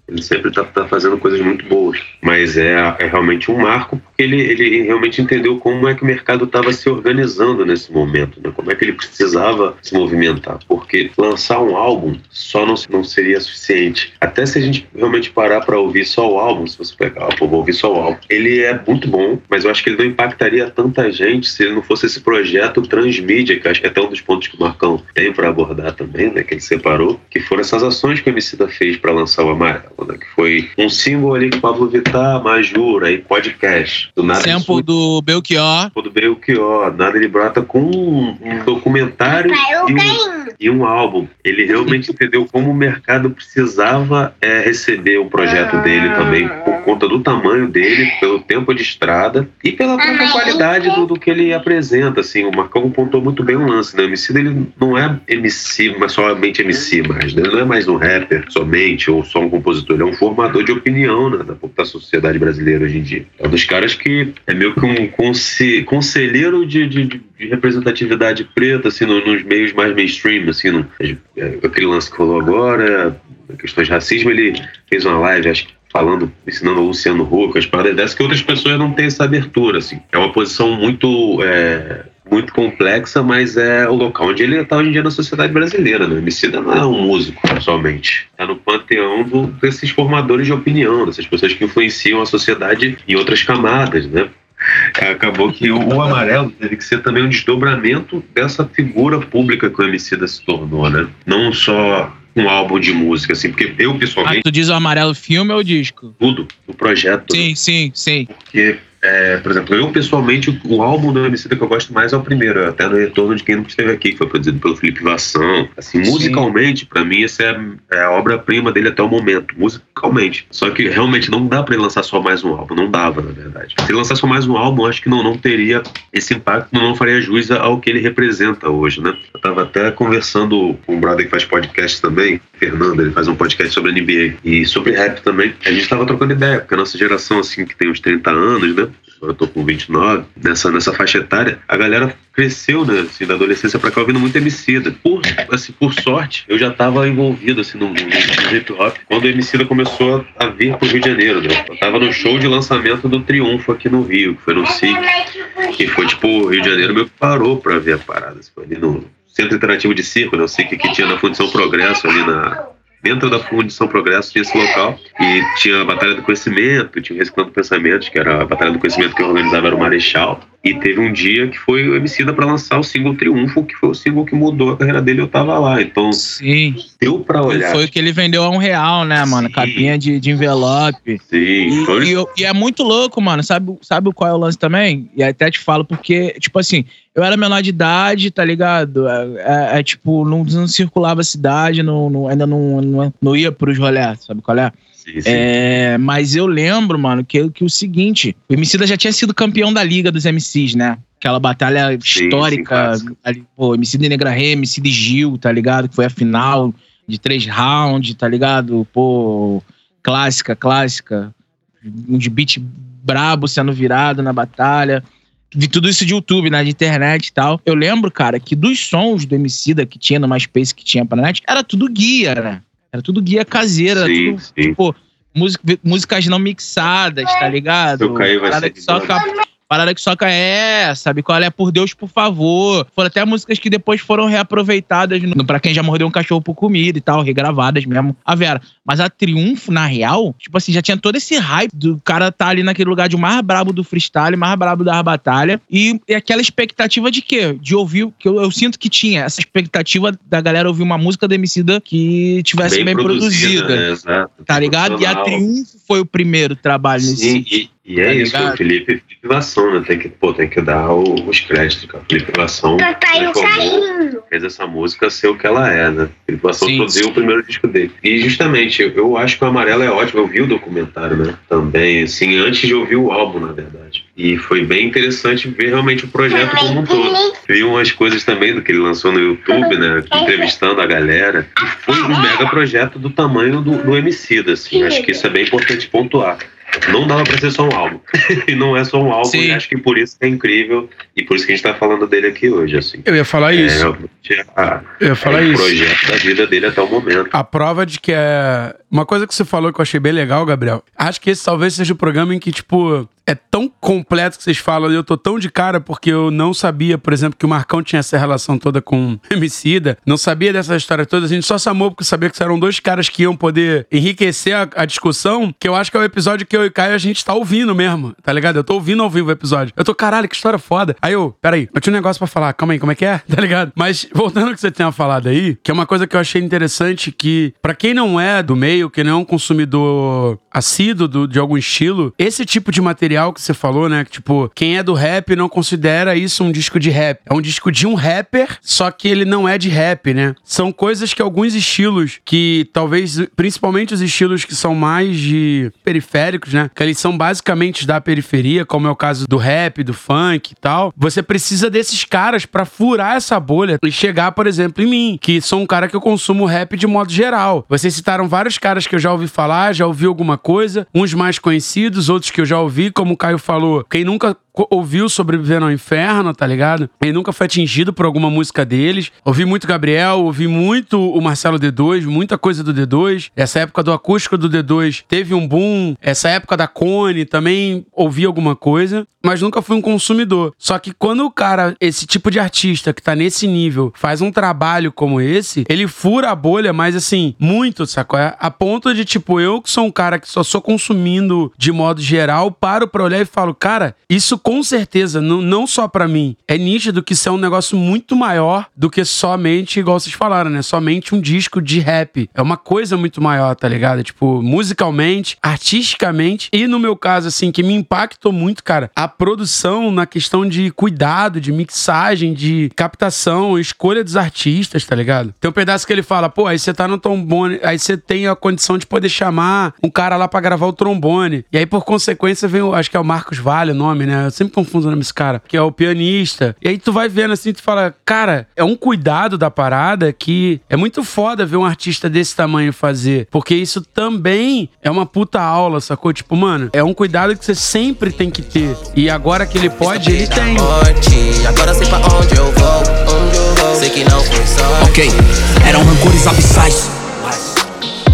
Ele sempre está tá fazendo coisas muito boas. Mas é, é realmente um marco, porque ele, ele realmente entendeu como é que o mercado estava se organizando nesse momento, né? como é que ele precisava se movimentar. Porque lançar um álbum só não, não seria suficiente. Até se a gente realmente parar para ouvir só o álbum, se você pegar, pô, vou ouvir só o álbum, ele é muito bom, mas eu acho que ele não impactaria tanta gente se ele não fosse esse projeto transmídia, que acho que é até um dos pontos que o Marcão tem para abordar também, né? que ele separou, que foram essas ações que o Emicida fez para lançar o Amarelo né, que foi um símbolo ali com Pablo Vittar, Majura e podcast. Do nada Sample do Belchior. Do Belchior. Nada ele brota com um documentário e um, e um álbum. Ele realmente *laughs* entendeu como o mercado precisava é, receber um projeto ah. dele também, por conta do tamanho dele, pelo tempo de estrada e pela própria qualidade do, do, que ele apresenta. Assim, o Marcão contou muito bem o lance, né? O MC dele não é MC, mas somente MC mais, né? Ele não é mais um rapper somente ou só um compositor ele é um formador de opinião né, da, da sociedade brasileira hoje em dia. É um dos caras que é meio que um conselheiro de, de, de representatividade preta, assim, nos meios mais mainstream, assim, no, é, aquele lance que rolou agora, questões de racismo, ele fez uma live, acho que falando, ensinando o Luciano Huck, as paradas dessas, que outras pessoas não têm essa abertura, assim. É uma posição muito é, muito complexa, mas é o local onde ele está hoje em dia na sociedade brasileira. Né? O Emicida não é um músico somente. Está no panteão do, desses formadores de opinião, dessas pessoas que influenciam a sociedade em outras camadas, né? Acabou que o amarelo teve que ser também um desdobramento dessa figura pública que o Emicida se tornou, né? Não só um álbum de música, assim, porque eu pessoalmente. Ah, tu diz o amarelo filme ou disco? Tudo, o projeto. Sim, sim, sim. Porque é, por exemplo, eu pessoalmente, o álbum do MC que eu gosto mais é o primeiro, até no retorno de quem não esteve aqui, que foi produzido pelo Felipe Vassão. Assim, Sim. musicalmente, para mim, essa é, é a obra-prima dele até o momento, musicalmente. Só que realmente não dá para ele lançar só mais um álbum, não dava, na verdade. Se ele lançasse só mais um álbum, acho que não, não teria esse impacto, não faria jus ao que ele representa hoje, né? Eu tava até conversando com um brother que faz podcast também, Fernando, ele faz um podcast sobre NBA e sobre rap também. A gente tava trocando ideia, porque a nossa geração, assim, que tem uns 30 anos, né? Eu tô com 29, nessa, nessa faixa etária, a galera cresceu, né, assim, da adolescência pra cá ouvindo muito Emicida. Por, assim, por sorte, eu já tava envolvido, assim, no, no, no hip hop, quando o Emicida começou a vir pro Rio de Janeiro, né. Eu tava no show de lançamento do Triunfo aqui no Rio, que foi no SIC, e foi, tipo, o Rio de Janeiro meio que parou pra ver a parada, assim, foi ali no Centro Interativo de Circo, né, o SIC que tinha na Fundição Progresso ali na dentro da Fundição Progresso tinha esse local e tinha a Batalha do Conhecimento, tinha o Reciclando Pensamentos, que era a Batalha do Conhecimento que organizava era o Marechal. E teve um dia que foi o Emicida para lançar o single Triunfo, que foi o single que mudou a carreira dele, eu tava lá. Então, Sim. deu para olhar. Foi o que ele vendeu a um real, né, mano? Sim. Capinha de, de envelope. Sim. E, e, e, é muito louco, mano. Sabe, sabe qual é o lance também? E até te falo porque, tipo assim, eu era menor de idade, tá ligado? É, é, é tipo, não, não, circulava a cidade, não, não ainda não, não, não ia pros rolés, sabe qual é? Sim, sim. É, mas eu lembro, mano, que, que o seguinte: o Emicida já tinha sido campeão da Liga dos MCs, né? Aquela batalha histórica. Sim, ali, pô, MC de Negra Rê, MC de Gil, tá ligado? Que foi a final de três rounds, tá ligado? Pô, clássica, clássica. Um de beat brabo sendo virado na batalha. Vi tudo isso de YouTube, né? De internet e tal. Eu lembro, cara, que dos sons do Emicida que tinha no MySpace, que tinha pra net, era tudo guia, né? Era tudo guia caseira, sim, tudo, sim. tipo, música, músicas não mixadas, tá ligado? Eu caí, vai ser só cap, Parada que soca é, sabe qual é? Por Deus, por favor. Foram até músicas que depois foram reaproveitadas no, pra quem já mordeu um cachorro por comida e tal, regravadas mesmo. A Vera. Mas a Triunfo, na real, tipo assim, já tinha todo esse hype do cara tá ali naquele lugar de mais brabo do freestyle, mais brabo da batalha. E, e aquela expectativa de quê? De ouvir, que eu, eu, sinto que tinha essa expectativa da galera ouvir uma música do Emicida que tivesse bem, bem produzida. produzida né? Exato. Tá ligado? E a Triunfo foi o primeiro trabalho Sim, nesse. E é tá isso, o Felipe, Felipe Vasson, né? Tem que, pô, tem que dar o, os créditos, cara. Felipe Vasson fez essa música ser o que ela é, né? Felipe Vasson produziu o primeiro disco dele. E justamente, eu, eu acho que o Amarelo é ótimo. Eu vi o documentário, né? Também, assim, antes de ouvir o álbum, na verdade. E foi bem interessante ver realmente o projeto como um todo. Vi umas coisas também do que ele lançou no YouTube, né? Entrevistando a galera. E foi um mega projeto do tamanho do, do MC, assim. Acho que isso é bem importante pontuar não dava pra ser só um álbum. *laughs* e não é só um álbum, Sim. e acho que por isso é incrível e por isso que a gente tá falando dele aqui hoje, assim. Eu ia falar é, isso. A, eu ia falar é isso. o projeto da vida dele até o momento. A prova de que é. Uma coisa que você falou que eu achei bem legal, Gabriel. Acho que esse talvez seja o programa em que, tipo, é tão completo que vocês falam, eu tô tão de cara porque eu não sabia, por exemplo, que o Marcão tinha essa relação toda com Emicida, não sabia dessa história toda, a gente só se amou porque sabia que eram dois caras que iam poder enriquecer a, a, discussão, que eu acho que é o episódio que eu e Caio a gente tá ouvindo mesmo, tá ligado? Eu tô ouvindo ao vivo o episódio. Eu tô, caralho, que história foda. Aí eu, peraí, eu tinha um negócio para falar, calma aí, como é que é? *laughs* Tá ligado? Mas voltando ao que você tinha falado aí, que é uma coisa que eu achei interessante que, para quem não é do meio, que não é um consumidor assíduo do, de algum estilo, esse tipo de material que você falou, né? Que, tipo, quem é do rap não considera isso um disco de rap. É um disco de um rapper, só que ele não é de rap, né? São coisas que alguns estilos, que talvez, principalmente os estilos que são mais de periféricos, né? Que eles são basicamente da periferia, como é o caso do rap, do funk e tal. Você precisa desses caras para furar essa bolha e chegar, por exemplo, em mim, que sou um cara que eu consumo rap de modo geral. Vocês citaram vários caras que eu já ouvi falar, já ouvi alguma coisa, uns mais conhecidos, outros que eu já ouvi, como o Caio falou. Quem nunca ouviu Sobreviver ao Inferno, tá ligado? Ele nunca foi atingido por alguma música deles. Ouvi muito Gabriel, ouvi muito o Marcelo D2, muita coisa do D2. Essa época do acústico do D2 teve um boom. Essa época da Cone também ouvi alguma coisa, mas nunca fui um consumidor. Só que quando o cara, esse tipo de artista que tá nesse nível, faz um trabalho como esse, ele fura a bolha, mas assim, muito, sacou? A ponto de, tipo, eu que sou um cara que só sou consumindo de modo geral, paro pra olhar e falo, cara, isso com certeza, não, não só para mim, é nítido que isso é um negócio muito maior do que somente, igual vocês falaram, né? Somente um disco de rap. É uma coisa muito maior, tá ligado? Tipo, musicalmente, artisticamente e no meu caso, assim, que me impactou muito, cara, a produção na questão de cuidado, de mixagem, de captação, escolha dos artistas, tá ligado? Tem um pedaço que ele fala, pô, aí você tá no trombone, aí você tem a condição de poder chamar um cara lá para gravar o trombone. E aí, por consequência, vem, acho que é o Marcos Vale o nome, né? Sempre confundo o nome desse cara, que é o pianista. E aí tu vai vendo assim, tu fala, cara, é um cuidado da parada que é muito foda ver um artista desse tamanho fazer. Porque isso também é uma puta aula, sacou? Tipo, mano, é um cuidado que você sempre tem que ter. E agora que ele pode, ele tem. Agora sei pra onde eu vou, onde eu vou. Sei que não foi só. Ok, eram rancores abissais.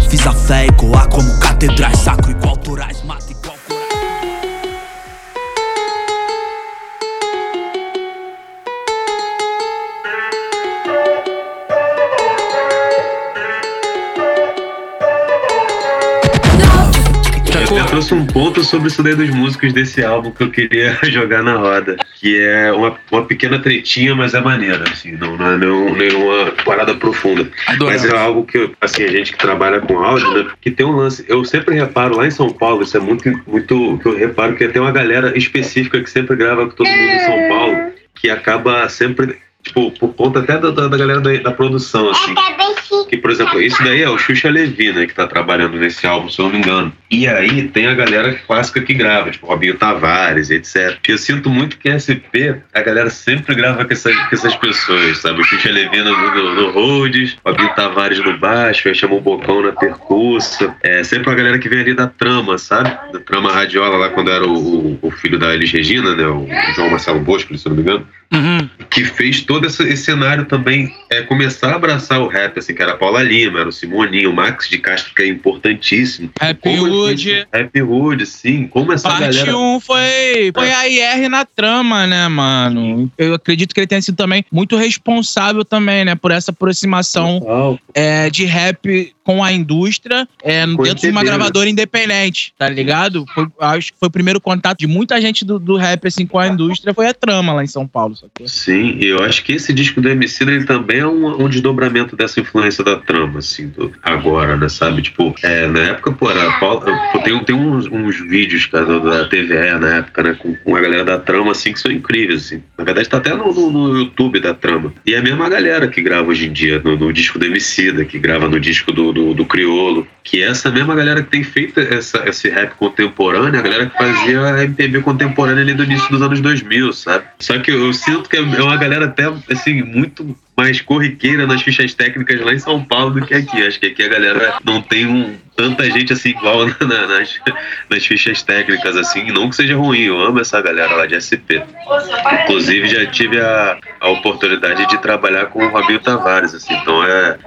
Fiz a fé ecoar como catedrais, sacro igual alturais, mata trouxe um ponto sobre isso daí dos músicos desse álbum que eu queria *laughs* jogar na roda. Que é uma, uma pequena tretinha, mas é maneira, assim, não, não é nenhum, nenhuma parada profunda. Mas é algo que, assim, a gente que trabalha com áudio, né? Que tem um lance. Eu sempre reparo lá em São Paulo, isso é muito, muito que eu reparo que tem uma galera específica que sempre grava com todo mundo em São Paulo, que acaba sempre tipo, por conta até da, da galera da, da, produção, assim. Que, por exemplo, isso daí é o Xuxa Levi, né, que tá trabalhando nesse álbum, se eu não me engano. E aí tem a galera clássica que grava, tipo Robinho Tavares, etc. E eu sinto muito que SP, a galera sempre grava com essas, com essas pessoas, sabe? O Xuxa Levi no, no, no Rhodes, Robinho Tavares no baixo, aí chamou o Bocão na percussa. É sempre a galera que vem ali da trama, sabe? Da trama radiola lá quando era o, o, o filho da Elis Regina, né? O João Marcelo Bosco, se eu não me engano. Uhum. Que fez todo esse, esse cenário também é, começar a abraçar o rap, assim, que era Paula Lima, era o Simoninho, o Max de Castro, que é importantíssimo. Happy Hood. Happy Hood, sim. Como essa Parte galera. 1 foi, foi a IR na trama, né, mano? Eu acredito que ele tenha sido também muito responsável também, né, por essa aproximação é, de rap com a indústria é, dentro de uma né? gravadora independente, tá ligado? Foi- acho que foi o primeiro contato de muita gente do, do rap assim, com a indústria, foi a trama lá em São Paulo, sacou? Sim, e eu acho que esse disco do MC ele também é um, um desdobramento dessa influência da trama, assim, do- agora, né, sabe? Tipo, é, na época, pô, era, tem, tem uns, uns vídeos, cara, da TVE na época, né, com, com a galera da trama, assim, que são incríveis, assim. Na verdade, tá até no, no, no YouTube da trama. E é a mesma galera que grava hoje em dia no, no disco do MC, que grava no disco do, do, do Criolo, que é essa mesma galera que tem feito essa, esse rap contemporâneo, a galera que fazia MPB contemporânea ali do início dos anos 2000, sabe? Só que eu, eu sinto que é uma galera até, assim, muito mais corriqueira nas fichas técnicas lá em São Paulo do que aqui. Acho que aqui a galera não tem um, tanta gente assim igual *laughs* na- na- nas, nas fichas técnicas, assim. Não que seja ruim, eu amo essa galera lá de SP. Inclusive já tive a, a oportunidade de trabalhar com o Robinho Tavares, assim, então é,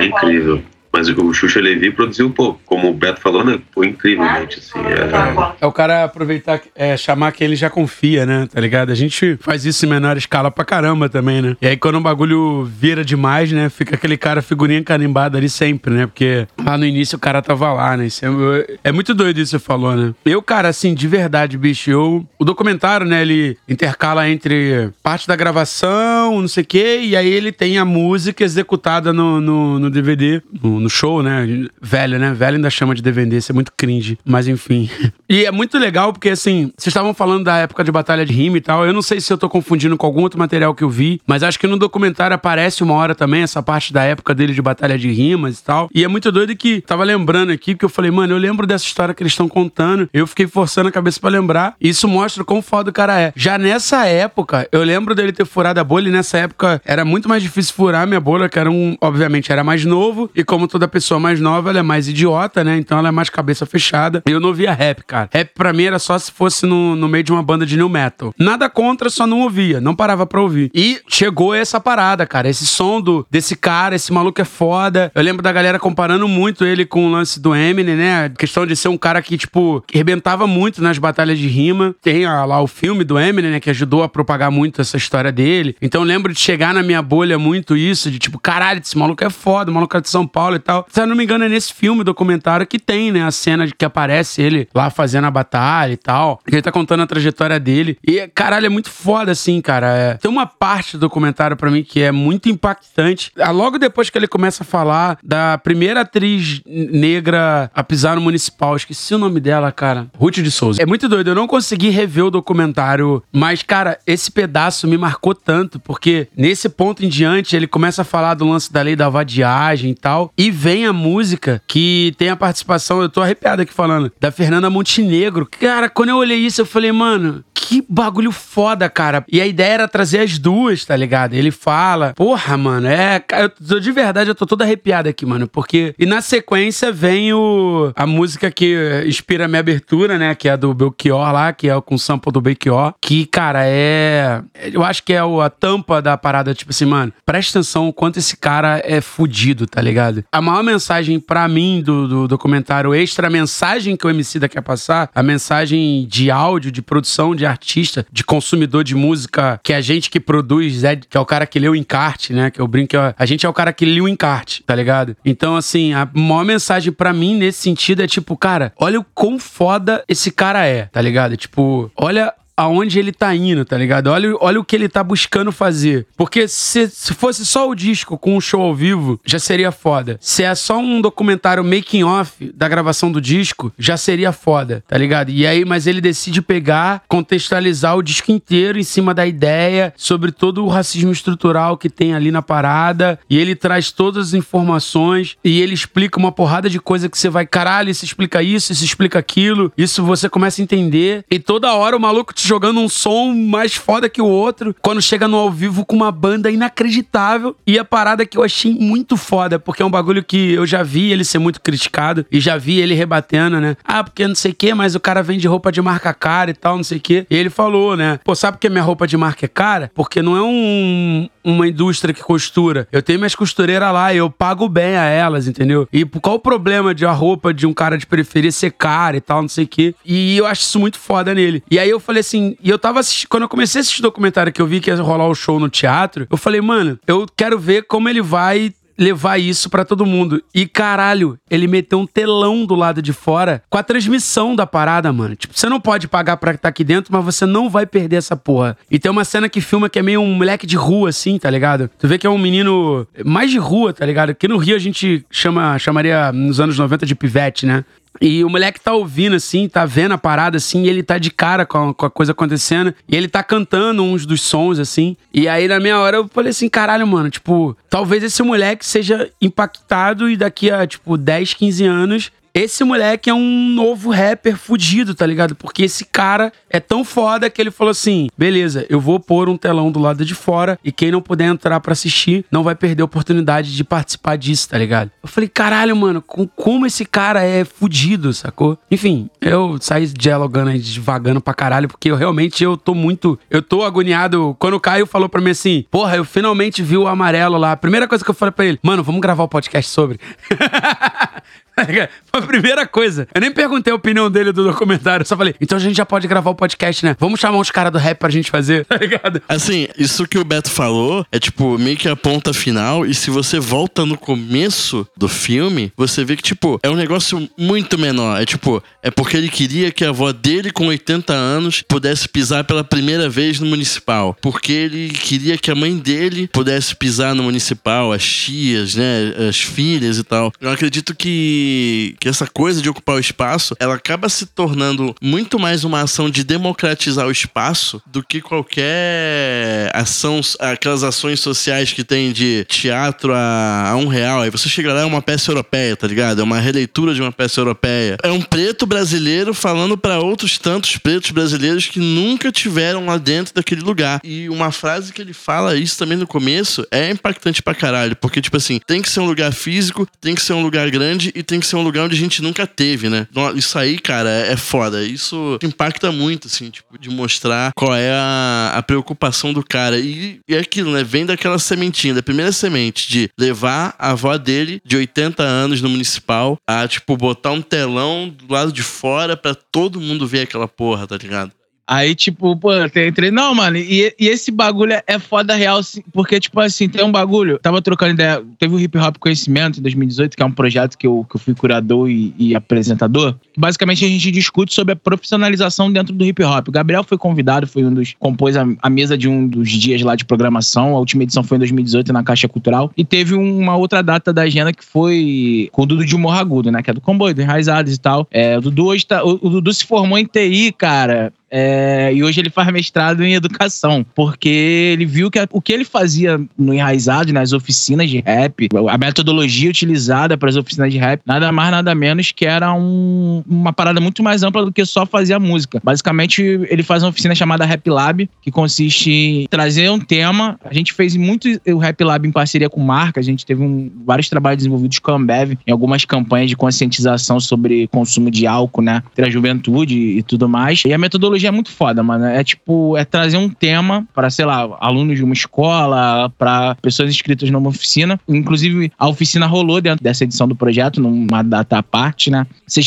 é incrível. Mas o Xuxa Levi produziu, pô, como o Beto falou, né? Pô, incrivelmente, assim. É, É o cara aproveitar, é, chamar quem ele já confia, né? Tá ligado? A gente faz isso em menor escala pra caramba também, né? E aí quando o bagulho vira demais, né? Fica aquele cara figurinha carimbada ali sempre, né? Porque lá no início o cara tava lá, né? Isso é, é muito doido isso que você falou, né? Eu, cara, assim, de verdade, bicho, eu... O documentário, né? Ele intercala entre parte da gravação, não sei o quê, e aí ele tem a música executada no, no, no DVD, no, no show, né? Velho, né? Velho ainda chama de DVD, isso é muito cringe. Mas enfim. *laughs* E é muito legal porque, assim, vocês estavam falando da época de Batalha de Rima e tal. Eu não sei se eu tô confundindo com algum outro material que eu vi, mas acho que no documentário aparece uma hora também essa parte da época dele de Batalha de Rimas e tal. E é muito doido que tava lembrando aqui, porque eu falei, mano, eu lembro dessa história que eles estão contando. Eu fiquei forçando a cabeça pra lembrar. E isso mostra quão foda o cara é. Já nessa época, eu lembro dele ter furado a bolha e nessa época era muito mais difícil furar a minha bolha, que era um, obviamente, era mais novo. E como toda pessoa mais nova, ela é mais idiota, né? Então ela é mais cabeça fechada. Eu não via rap, cara. Rap pra mim era só se fosse no, no meio de uma banda de new metal. Nada contra, só não ouvia. Não parava pra ouvir. E chegou essa parada, cara. Esse som do, desse cara, esse maluco é foda. Eu lembro da galera comparando muito ele com o lance do Eminem, né? A questão de ser um cara que, tipo, que arrebentava muito nas batalhas de rima. Tem ah, lá o filme do Eminem, né? Que ajudou a propagar muito essa história dele. Então eu lembro de chegar na minha bolha muito isso, de tipo, caralho, esse maluco é foda, o maluco é de São Paulo e tal. Se eu não me engano, é nesse filme, documentário, que tem, né? A cena de que aparece ele lá fazendo a batalha e tal. Ele tá contando a trajetória dele. E, caralho, é muito foda, assim, cara. É, Tem uma parte do documentário pra mim que é muito impactante. Ah, Logo depois que ele começa a falar da primeira atriz negra a pisar no municipal, esqueci o nome dela, cara. Ruth de Souza. É muito doido, eu não consegui rever o documentário, mas, cara, esse pedaço me marcou tanto, porque nesse ponto em diante ele começa a falar do lance da lei da vadiagem e tal, e vem a música que tem a participação, eu tô arrepiado aqui falando, da Fernanda Montenegro. Cara, quando eu olhei isso, eu falei, mano, que bagulho foda, cara. E a ideia era trazer as duas, tá ligado? Ele fala, porra, mano, é. Eu tô, de verdade, eu tô todo arrepiado aqui, mano. Porque. E na sequência vem o. A música que inspira a minha abertura, né? Que é do Belchior lá, que é com o sample do Belchior. Que, cara, é. Eu acho que é a tampa da parada, tipo assim, mano, presta atenção o quanto esse cara é fudido, tá ligado? A maior mensagem pra mim do, do documentário extra, a mensagem que o MC da quer passar, a mensagem de áudio, de produção, de artista, de consumidor de música, que é a gente que produz, é, que é o cara que lê o encarte, né? Que eu brinco, é- a gente é o cara que lê o encarte, tá ligado? Então, assim, a maior mensagem pra mim nesse sentido é tipo, cara, olha o quão foda esse cara é, tá ligado? Tipo, olha aonde ele tá indo, tá ligado? Olha, olha o que ele tá buscando fazer. Porque se, se fosse só o disco com um show ao vivo, já seria foda. Se é só um documentário making off da gravação do disco, já seria foda, tá ligado? E aí, mas ele decide pegar, contextualizar o disco inteiro em cima da ideia sobre todo o racismo estrutural que tem ali na parada, e ele traz todas as informações e ele explica uma porrada de coisa que você vai, caralho, isso explica isso, isso explica aquilo, isso você começa a entender e toda hora o maluco te jogando um som mais foda que o outro. Quando chega no ao vivo com uma banda inacreditável. E a parada que eu achei muito foda, porque é um bagulho que eu já vi ele ser muito criticado e já vi ele rebatendo, né? Ah, porque não sei o que, mas o cara vende roupa de marca cara e tal, não sei o que. E ele falou, né? Pô, sabe por que minha roupa de marca é cara? Porque não é um, uma indústria que costura. Eu tenho minhas costureiras lá e eu pago bem a elas, entendeu? E qual o problema de a roupa de um cara de periferia ser cara e tal, não sei o quê. E eu acho isso muito foda nele. E aí eu falei assim, e eu tava assistindo, quando eu comecei a assistir o documentário que eu vi que ia rolar o show no teatro, eu falei, mano, eu quero ver como ele vai levar isso para todo mundo. E caralho, ele meteu um telão do lado de fora com a transmissão da parada, mano. Tipo, você não pode pagar pra estar aqui dentro, mas você não vai perder essa porra. E tem uma cena que filma que é meio um moleque de rua, assim, tá ligado? Tu vê que é um menino mais de rua, tá ligado? Que no Rio a gente chama, chamaria nos anos 90 de pivete, né? E o moleque tá ouvindo, assim, tá vendo a parada, assim, e ele tá de cara com a, com a, coisa acontecendo. E ele tá cantando uns dos sons, assim. E aí, na minha hora, eu falei assim, caralho, mano, tipo, talvez esse moleque seja impactado e daqui a, tipo, 10, 15 anos esse moleque é um novo rapper fudido, tá ligado? Porque esse cara é tão foda que ele falou assim: beleza, eu vou pôr um telão do lado de fora e quem não puder entrar para assistir não vai perder a oportunidade de participar disso, tá ligado? Eu falei, caralho, mano, com, como esse cara é fudido, sacou? Enfim, eu saí dialogando aí, devagando pra caralho, porque eu realmente eu tô muito. Eu tô agoniado. Quando o Caio falou pra mim assim, porra, eu finalmente vi o amarelo lá. A primeira coisa que eu falei pra ele, mano, vamos gravar o um podcast sobre. *laughs* Foi a primeira coisa. Eu nem perguntei a opinião dele do documentário. Só falei, então a gente já pode gravar o podcast, né? Vamos chamar uns caras do rap pra gente fazer, *laughs* tá ligado? Assim, isso que o Beto falou é tipo meio que a ponta final. E se você volta no começo do filme, você vê que, tipo, é um negócio muito menor. É tipo, é porque ele queria que a avó dele, com 80 anos, pudesse pisar pela primeira vez no municipal. Porque ele queria que a mãe dele pudesse pisar no municipal, as tias, né? As filhas e tal. Eu acredito que que, essa coisa de ocupar o espaço, ela acaba se tornando muito mais uma ação de democratizar o espaço do que qualquer ação, aquelas ações sociais que tem de teatro a, a um real. Aí você chega lá, é uma peça europeia, tá ligado? É uma releitura de uma peça europeia. É um preto brasileiro falando para outros tantos pretos brasileiros que nunca tiveram lá dentro daquele lugar. E uma frase que ele fala isso também no começo é impactante pra caralho, porque, tipo assim, tem que ser um lugar físico, tem que ser um lugar grande e tem que ser um lugar onde a gente nunca teve, né? Isso aí, cara, é foda. Isso impacta muito, assim, tipo, de mostrar qual é a, a preocupação do cara. E, e é aquilo, né? Vem daquela sementinha, da primeira semente, de levar a avó dele, de 80 anos, no municipal, a, tipo, botar um telão do lado de fora para todo mundo ver aquela porra, tá ligado? Aí, tipo, pô, eu entrei. Não, mano, e, e esse bagulho é foda real, porque, tipo assim, tem um bagulho. Tava trocando ideia. Teve o Hip Hop Conhecimento em 2018, que é um projeto que eu, que eu fui curador e, e apresentador. Basicamente a gente discute sobre a profissionalização dentro do hip hop. O Gabriel foi convidado, foi um dos. compôs a, a mesa de um dos dias lá de programação. A última edição foi em 2018 na Caixa Cultural. E teve uma outra data da agenda que foi com o Dudu de Morro Agudo, né? Que é do Comboio, do Enraizados e tal. É, o Dudu hoje tá. O, o Dudu se formou em TI, cara. É, e hoje ele faz mestrado em educação, porque ele viu que o que ele fazia no Enraizado, nas oficinas de rap, a metodologia utilizada para as oficinas de rap, nada mais, nada menos que era um, uma parada muito mais ampla do que só fazer a música. Basicamente, ele faz uma oficina chamada Rap Lab, que consiste em trazer um tema. A gente fez muito o Rap Lab em parceria com marca, a gente teve um, vários trabalhos desenvolvidos com a Ambev em algumas campanhas de conscientização sobre consumo de álcool, né, entre a juventude e tudo mais. E a metodologia é muito foda, mano. É tipo, é trazer um tema para, sei lá, alunos de uma escola, para pessoas inscritas numa oficina. Inclusive, a oficina rolou dentro dessa edição do projeto, numa data à parte, né?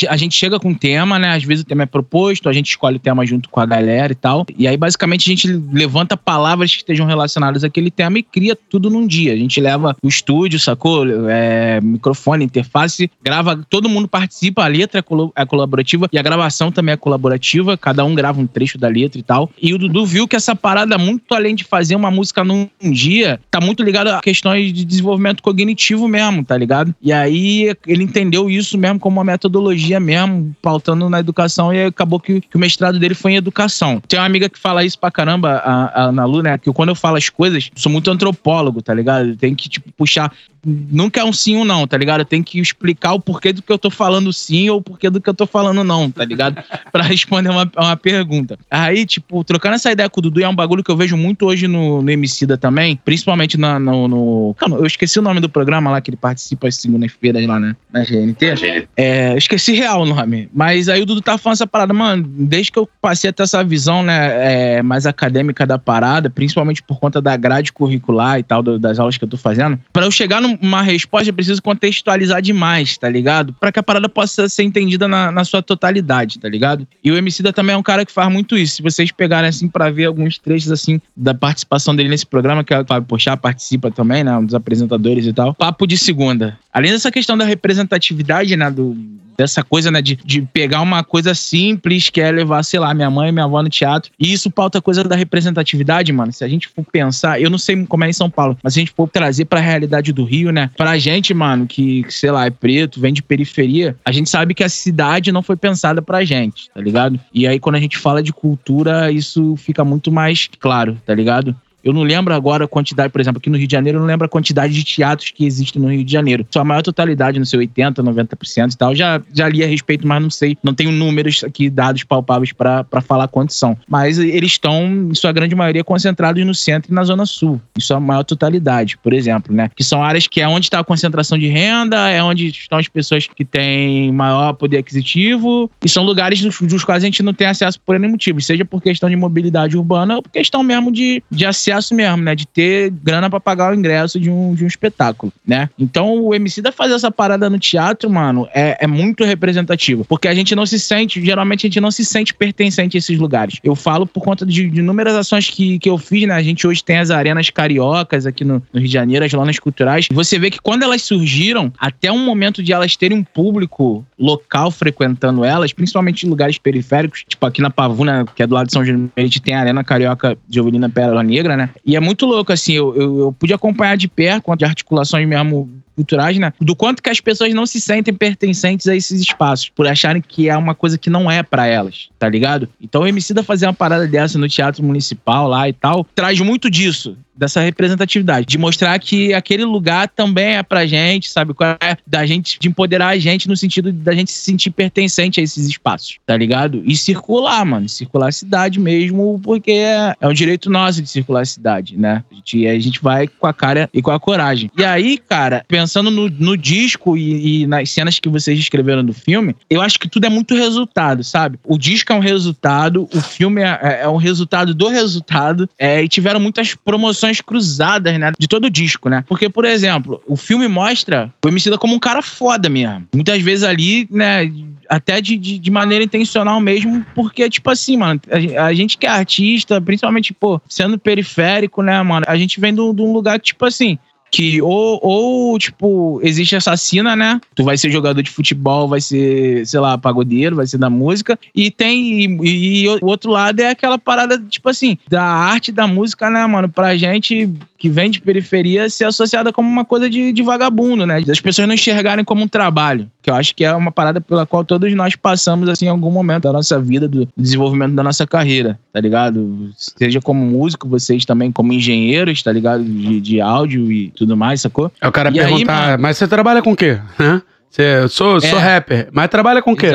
A gente chega com um tema, né? Às vezes o tema é proposto, a gente escolhe o tema junto com a galera e tal. E aí, basicamente, a gente levanta palavras que estejam relacionadas àquele tema e cria tudo num dia. A gente leva o estúdio, sacou? É, microfone, interface, grava, todo mundo participa, a letra é, é colaborativa e a gravação também é colaborativa. Cada um grava um um trecho da letra e tal. E o Dudu viu que essa parada, muito além de fazer uma música num dia, tá muito ligado a questões de desenvolvimento cognitivo mesmo, tá ligado? E aí ele entendeu isso mesmo como uma metodologia mesmo, pautando na educação, e acabou que, que o mestrado dele foi em educação. Tem uma amiga que fala isso pra caramba, a, a Ana Lu, né? Que quando eu falo as coisas, sou muito antropólogo, tá ligado? Tem que, tipo, puxar nunca é um sim ou não, tá ligado? Tem que explicar o porquê do que eu tô falando sim ou o porquê do que eu tô falando não, tá ligado? *laughs* Pra responder uma, uma pergunta pergunta. Aí, tipo, trocando essa ideia com o Dudu é um bagulho que eu vejo muito hoje no, no Emicida também, principalmente na, no, no. Calma, eu esqueci o nome do programa lá que ele participa às segundas-feiras lá, né? Na GNT. É, eu esqueci real o nome. Mas aí o Dudu tá falando essa parada, mano, desde que eu passei a ter essa visão, né, é, mais acadêmica da parada, principalmente por conta da grade curricular e tal, do, das aulas que eu tô fazendo, para eu chegar numa resposta, eu preciso contextualizar demais, tá ligado? Para que a parada possa ser entendida na, na sua totalidade, tá ligado? E o Emicida também é um cara que faz muito isso. Se vocês pegarem assim para ver alguns trechos assim da participação dele nesse programa, que é o Fábio Pochá participa também, né, um dos apresentadores e tal. Papo de segunda. Além dessa questão da representatividade, né, do dessa coisa, né, de, de pegar uma coisa simples, que é levar, sei lá, minha mãe e minha avó no teatro. E isso pauta coisa da representatividade, mano. Se a gente for pensar, eu não sei como é em São Paulo, mas se a gente for trazer pra realidade do Rio, né, pra gente, mano, que, sei lá, é preto, vem de periferia, a gente sabe que a cidade não foi pensada pra gente, tá ligado? E aí, quando a gente fala de cultura, isso fica muito mais claro, tá ligado? Eu não lembro agora a quantidade, por exemplo, aqui no Rio de Janeiro, eu não lembro a quantidade de teatros que existem no Rio de Janeiro. Sua maior totalidade, não sei, 80%, 90% e tal. Já, já li a respeito, mas não sei. Não tenho números aqui, dados palpáveis para falar quantos são. Mas eles estão, em sua grande maioria, concentrados no centro e na zona sul. Em sua maior totalidade, por exemplo, né? Que são áreas que é onde está a concentração de renda, é onde estão as pessoas que têm maior poder aquisitivo. E são lugares dos, dos quais a gente não tem acesso por nenhum motivo. Seja por questão de mobilidade urbana ou por questão mesmo de, de acesso acesso mesmo, né? De ter grana para pagar o ingresso de um, de um espetáculo, né? Então o MC da fazer essa parada no teatro, mano, é, é muito representativo. Porque a gente não se sente, geralmente a gente não se sente pertencente a esses lugares. Eu falo por conta de, de inúmeras ações que, que eu fiz, né? A gente hoje tem as arenas cariocas aqui no, no Rio de Janeiro, as lonas culturais. Você vê que quando elas surgiram, até um momento de elas terem um público local frequentando elas, principalmente em lugares periféricos, tipo aqui na Pavuna, que é do lado de São João, a gente tem a Arena Carioca de Ovelina Pérola Negra, né? E é muito louco, assim, eu, eu, eu pude acompanhar de perto, quanto de articulações mesmo culturais, né? Do quanto que as pessoas não se sentem pertencentes a esses espaços, por acharem que é uma coisa que não é para elas, tá ligado? Então o MC da fazer uma parada dessa no Teatro Municipal lá e tal, traz muito disso, dessa representatividade, de mostrar que aquele lugar também é pra gente, sabe? É da gente, de empoderar a gente no sentido da gente se sentir pertencente a esses espaços, tá ligado? E circular, mano, circular a cidade mesmo, porque é, é um direito nosso de circular a cidade, né? A gente, a gente vai com a cara e com a coragem. E aí, cara, pensando no, no disco e, e nas cenas que vocês escreveram do filme, eu acho que tudo é muito resultado, sabe? O disco é um resultado, o filme é, é, é um resultado do resultado, é, e tiveram muitas promoções cruzadas, né? De todo o disco, né? Porque, por exemplo, o filme mostra o Emicida como um cara foda mesmo. Muitas vezes ali, né? Até de, de, de maneira intencional mesmo, porque, tipo assim, mano, a, a, gente que é artista, principalmente, pô, sendo periférico, né, mano? A gente vem de um lugar tipo assim, que ou, ou, tipo, existe assassina, né? Tu vai ser jogador de futebol, vai ser, sei lá, pagodeiro, vai ser da música. E tem. E, e o outro lado é aquela parada, tipo assim, da arte da música, né, mano? Pra gente que vem de periferia ser associada como uma coisa de, de vagabundo, né? Das pessoas não enxergarem como um trabalho. Que eu acho que é uma parada pela qual todos nós passamos, assim, em algum momento da nossa vida, do desenvolvimento da nossa carreira, tá ligado? Seja como músico, vocês também como engenheiros, tá ligado? De, de áudio e tudo mais, sacou? É o cara e perguntar, aí, mas você trabalha com o quê? Hã? Você, eu sou, sou é, rapper, mas trabalha com o quê?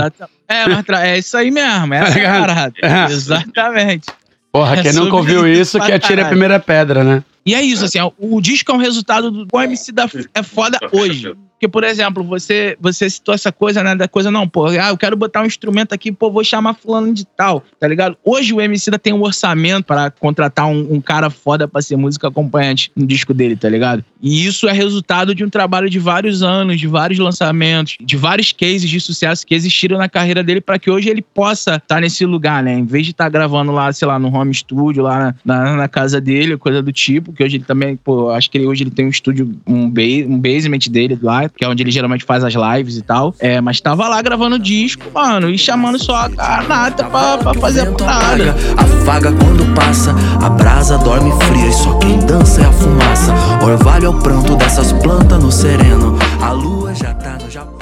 É, mas é isso aí mesmo, essa é a parada. *laughs* É. Exatamente. Porra, é quem nunca ouviu isso, que atira a primeira pedra, né? E é isso, assim, o disco é um resultado do o MC da é foda hoje. Porque, por exemplo, você, você citou essa coisa, né? Da coisa, não, pô, ah, eu quero botar um instrumento aqui, pô, vou chamar fulano de tal, tá ligado? Hoje o MC da tem um orçamento para contratar um, um, cara foda pra ser música acompanhante no disco dele, tá ligado? E isso é resultado de um trabalho de vários anos, de vários lançamentos, de vários cases de sucesso que existiram na carreira dele para que hoje ele possa estar tá nesse lugar, né? Em vez de estar tá gravando lá, sei lá, no home studio, lá na, na, na, casa dele, coisa do tipo, que hoje ele também, pô, acho que ele, hoje ele tem um estúdio, um, ba um basement dele lá, que é onde ele geralmente faz as lives e tal. É, mas tava lá gravando disco, mano, e chamando só a nata pra, pra fazer a parada. Afaga quando passa, a brasa dorme fria e só quem dança é a fumaça. Orvalho é o pranto dessas plantas no sereno. A lua já tá no Japão.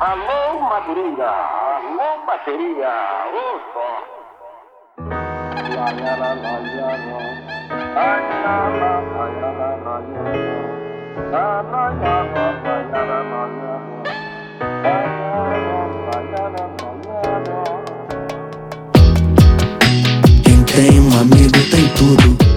Alô, Madureira! Alô, bateria! Alô, só! Lá, lá, lá, lá, lá, lá.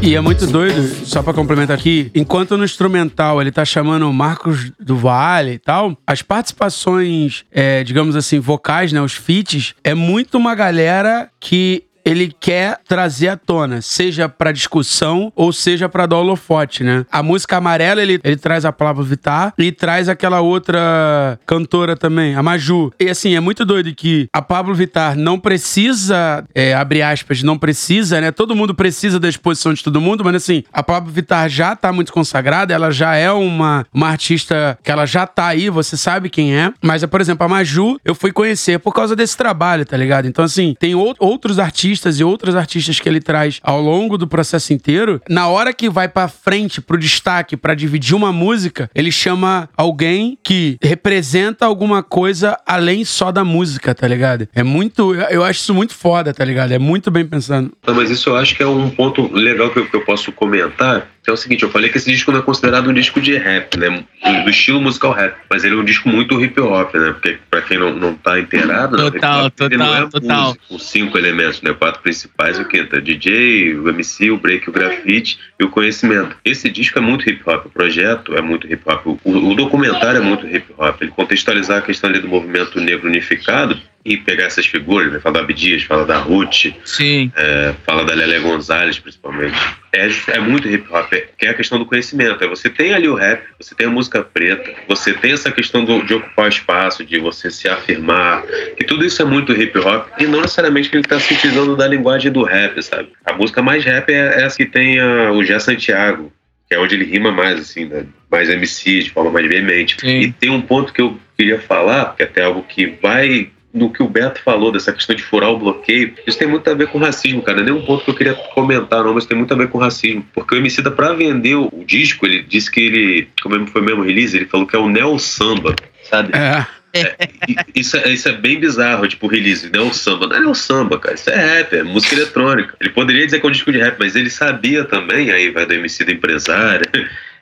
E é muito doido, só pra complementar aqui, enquanto no instrumental ele tá chamando Marcos do Vale e tal, as participações, é, digamos assim, vocais, né, os feats, é muito uma galera que ele quer trazer à tona, seja pra discussão ou seja pra dar holofote, né? A música amarela, ele, ele traz a Pablo Vittar e traz aquela outra cantora também, a Maju. E assim, é muito doido que a Pablo Vittar não precisa, é, abre aspas, não precisa, né? Todo mundo precisa da exposição de todo mundo, mas assim, a Pablo Vittar já tá muito consagrada, ela já é uma, uma artista que ela já tá aí, você sabe quem é. Mas, por exemplo, a Maju, eu fui conhecer por causa desse trabalho, tá ligado? Então, assim, tem ou- outros artistas e outros artistas que ele traz ao longo do processo inteiro. Na hora que vai pra frente, pro destaque, pra dividir uma música, ele chama alguém que representa alguma coisa além só da música, tá ligado? É muito. Eu acho isso muito foda, tá ligado? É muito bem pensando. Mas isso eu acho que é um ponto legal que eu, que eu posso comentar. É o seguinte, eu falei que esse disco não é considerado um disco de rap, né? Do, estilo musical rap. Mas ele é um disco muito hip hop, né? Porque pra quem não, não tá inteirado, né, Total, não é total. música, com cinco elementos, né? Quatro principais, o quinto? O DJ, o MC, o break, o grafite e o conhecimento. Esse disco é muito hip hop, o projeto é muito hip hop, o, o documentário é muito hip hop. Ele contextualizar a questão ali do movimento negro unificado e pegar essas figuras, né? Fala da Abdias, fala da Ruth, Sim. é, fala da Lélia Gonzalez, principalmente. É, é muito hip hop, é, que é a questão do conhecimento. É, você tem ali o rap, você tem a música preta, você tem essa questão do- de ocupar espaço, de você se afirmar, que tudo isso é muito hip hop, e não necessariamente que ele está se utilizando da linguagem do rap, sabe? A música mais rap é essa que tem a- o Jé Santiago, que é onde ele rima mais, assim, né? mais MC, de forma mais veemente. Sim. E tem um ponto que eu queria falar, que é até algo que vai no que o Beto falou, dessa questão de furar o bloqueio, isso tem muito a ver com racismo, cara. Não é nem um ponto que eu queria comentar, não, mas tem muito a ver com racismo. Porque o Emicida, pra vender o disco, ele disse que ele, como foi mesmo release, ele falou que é o Neo Samba, sabe? É. E Isso é, isso é bem bizarro, tipo, release, não é o samba. Não é o samba, cara. Isso é rap, é música eletrônica. Ele poderia dizer que é um disco de rap, mas ele sabia também, aí vai do MC do empresário.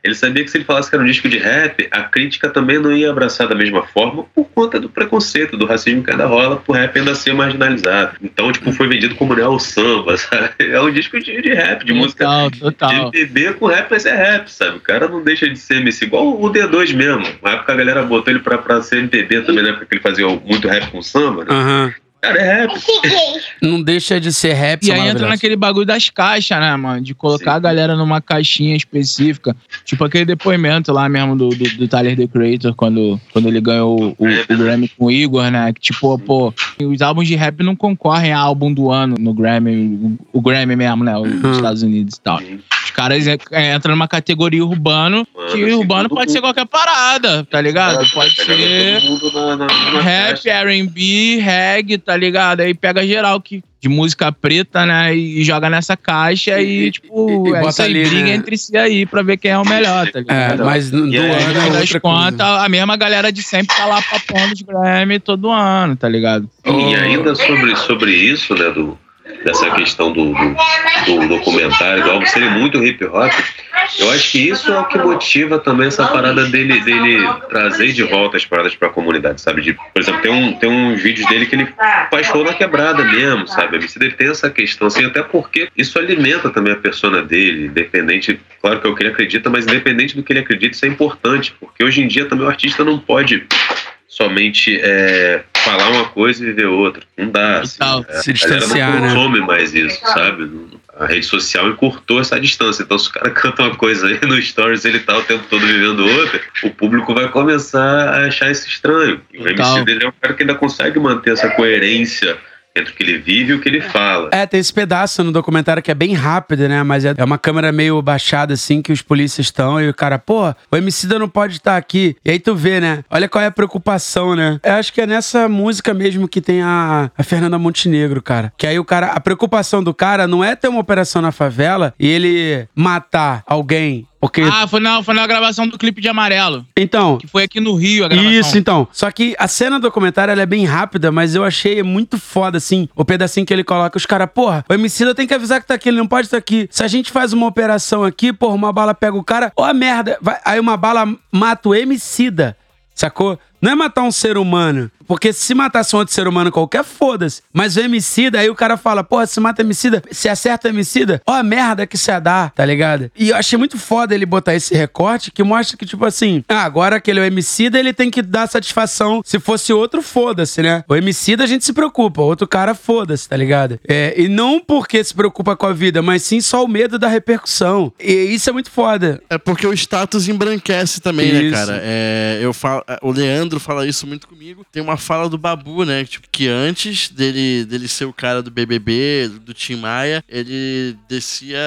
Ele sabia que se ele falasse que era um disco de rap, a crítica também não ia abraçar da mesma forma por conta do preconceito, do racismo que ainda rola, por rap ainda ser marginalizado. Então, tipo, foi vendido como o samba, *laughs* sabe? É um disco de, de rap, de música Total, total. de MPB com rap, mas é rap, sabe? O cara não deixa de ser MC, igual o D2 mesmo. Na época a galera botou ele pra, pra ser MPB também, na época que ele fazia muito rap com samba, né? Aham. Cara, é rap. Não deixa de ser rap. E aí entra naquele bagulho das caixas, né, mano? De colocar Sim. a galera numa caixinha específica. Tipo aquele depoimento lá mesmo do, do, do Tyler, The Creator, quando, quando ele ganhou o, o, o Grammy com o Igor, né? Que tipo, pô, os álbuns de rap não concorrem a álbum do ano no Grammy, o, o Grammy mesmo, né? Os Uhum. Estados Unidos e tal. Os caras é, é, entram numa categoria urbano, que Mano, assim, urbano pode ser qualquer parada, tá ligado? Cara, Pode ser na- na- numa rap. R&B, reggae, tá ligado? Aí pega geral que de música preta, né? E joga nessa caixa e, E- tipo, e é bota isso aí, ali, briga né? entre si aí pra ver quem é o melhor, tá É, ligado? mas do E aí, ano No é final das contas, a mesma galera de sempre tá lá papando os Grammy todo ano, tá ligado? E ainda sobre, sobre isso, né, do, dessa questão do, do, do documentário, do álbum serem muito hip hop, eu acho que isso é o que motiva também essa parada dele, dele trazer de volta as paradas pra comunidade, sabe? De, por exemplo, tem, um, tem uns vídeos dele que ele faz show na quebrada mesmo, sabe? A tem essa questão, assim, até porque isso alimenta também a persona dele, independente, claro que é o que ele acredita, mas independente do que ele acredita, isso é importante, porque hoje em dia também o artista não pode somente é, falar uma coisa e viver outra. Não dá. Assim, é, Se a galera distanciar, não né? consome mais isso, sabe? A rede social encurtou essa distância. Então, se o cara *laughs* canta uma coisa aí no Stories, ele tá o tempo todo vivendo outra, o público vai começar a achar isso estranho. E o Total. MC dele é um cara que ainda consegue manter essa coerência entre o que ele vive e o que ele fala. É, tem esse pedaço no documentário que é bem rápido, né? Mas é é uma câmera meio baixada, assim, que os polícias estão. E o cara, pô, o Emicida não pode estar aqui. E aí tu vê, né? Olha qual é a preocupação, né? Eu acho que é nessa música mesmo que tem a, a Fernanda Montenegro, cara. Que aí o cara, a preocupação do cara não é ter uma operação na favela e ele matar alguém. Porque. Ah, foi na, foi na gravação do clipe de Amarelo, então, que foi aqui no Rio a gravação. Isso, então. Só que a cena do documentário é bem rápida, mas eu achei muito foda, assim, o pedacinho que ele coloca. Os caras, porra, o Emicida tem que avisar que tá aqui, ele não pode estar aqui. Se a gente faz uma operação aqui, porra, uma bala pega o cara, ó a merda. Vai- aí uma bala mata o Emicida. Sacou? Não é matar um ser humano. Porque se matasse um outro ser humano qualquer, foda-se. Mas o homicida, aí o cara fala, porra, se mata homicida, se acerta homicida, ó a merda que você dá, tá ligado? E eu achei muito foda ele botar esse recorte que mostra que, tipo assim, ah, agora aquele é o homicida, ele tem que dar satisfação. Se fosse outro, foda-se, né? O homicida a gente se preocupa, outro cara, foda-se, tá ligado? É, e não porque se preocupa com a vida, mas sim só o medo da repercussão. E isso é muito foda. É porque o status embranquece também, né, Isso. cara? É, eu falo, o Leandro fala isso muito comigo. Tem uma fala do Babu, né? Tipo, que antes dele, dele ser o cara do BBB, do Tim Maia, ele descia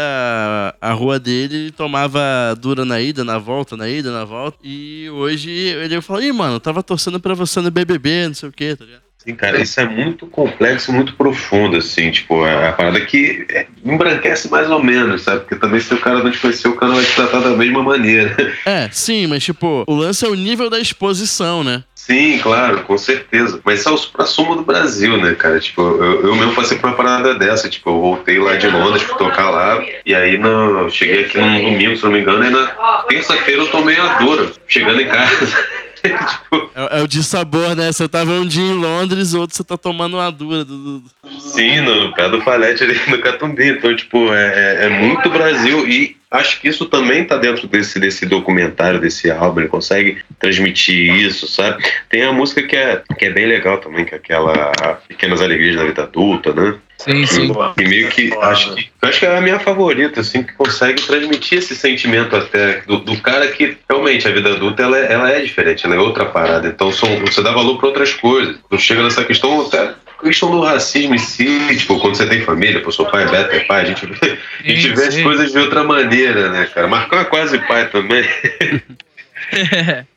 a rua dele e tomava dura na ida, na volta, na ida, na volta. E hoje ele falou, ih, mano, tava torcendo pra você no BBB, não sei o quê, tá ligado? Sim, cara, isso é muito complexo, muito profundo, assim, tipo, é a parada que embranquece mais ou menos, sabe? Porque também se o cara não te conhecer, o cara vai te tratar da mesma maneira. *laughs* É, sim, mas tipo, o lance é o nível da exposição, né? Sim, claro, com certeza. Mas isso é o supra-sumo do Brasil, né, cara? Tipo, eu, eu mesmo passei por uma parada dessa. Tipo, eu voltei lá de Londres pra tocar lá. E aí no, eu cheguei aqui num domingo, se não me engano, e na terça-feira eu tomei a dura, chegando em casa. *laughs* tipo, É, é o de sabor, né? Você tava um dia em Londres, outro você tá tomando uma dura. Do, do- sim, no pé do palete ali no Catumbi. Então, tipo, é, é- é muito Brasil. E acho que isso também tá dentro desse, desse documentário, desse álbum. Ele consegue transmitir isso, sabe? Tem a música que é, que é bem legal também, que é aquela Pequenas Alegrias da Vida Adulta, né? Sim, sim. E meio que acho que acho que é a minha favorita, assim, que consegue transmitir esse sentimento até do, do cara que realmente a vida adulta ela, é- ela é diferente, ela é outra parada. Então são, você dá valor para outras coisas. Quando chega nessa questão, até a questão do racismo em si, tipo, quando você tem família, pô, seu pai é Beto, é pai, a gente, a gente vê as coisas de outra maneira, né, cara? Marcão é quase pai também. *laughs*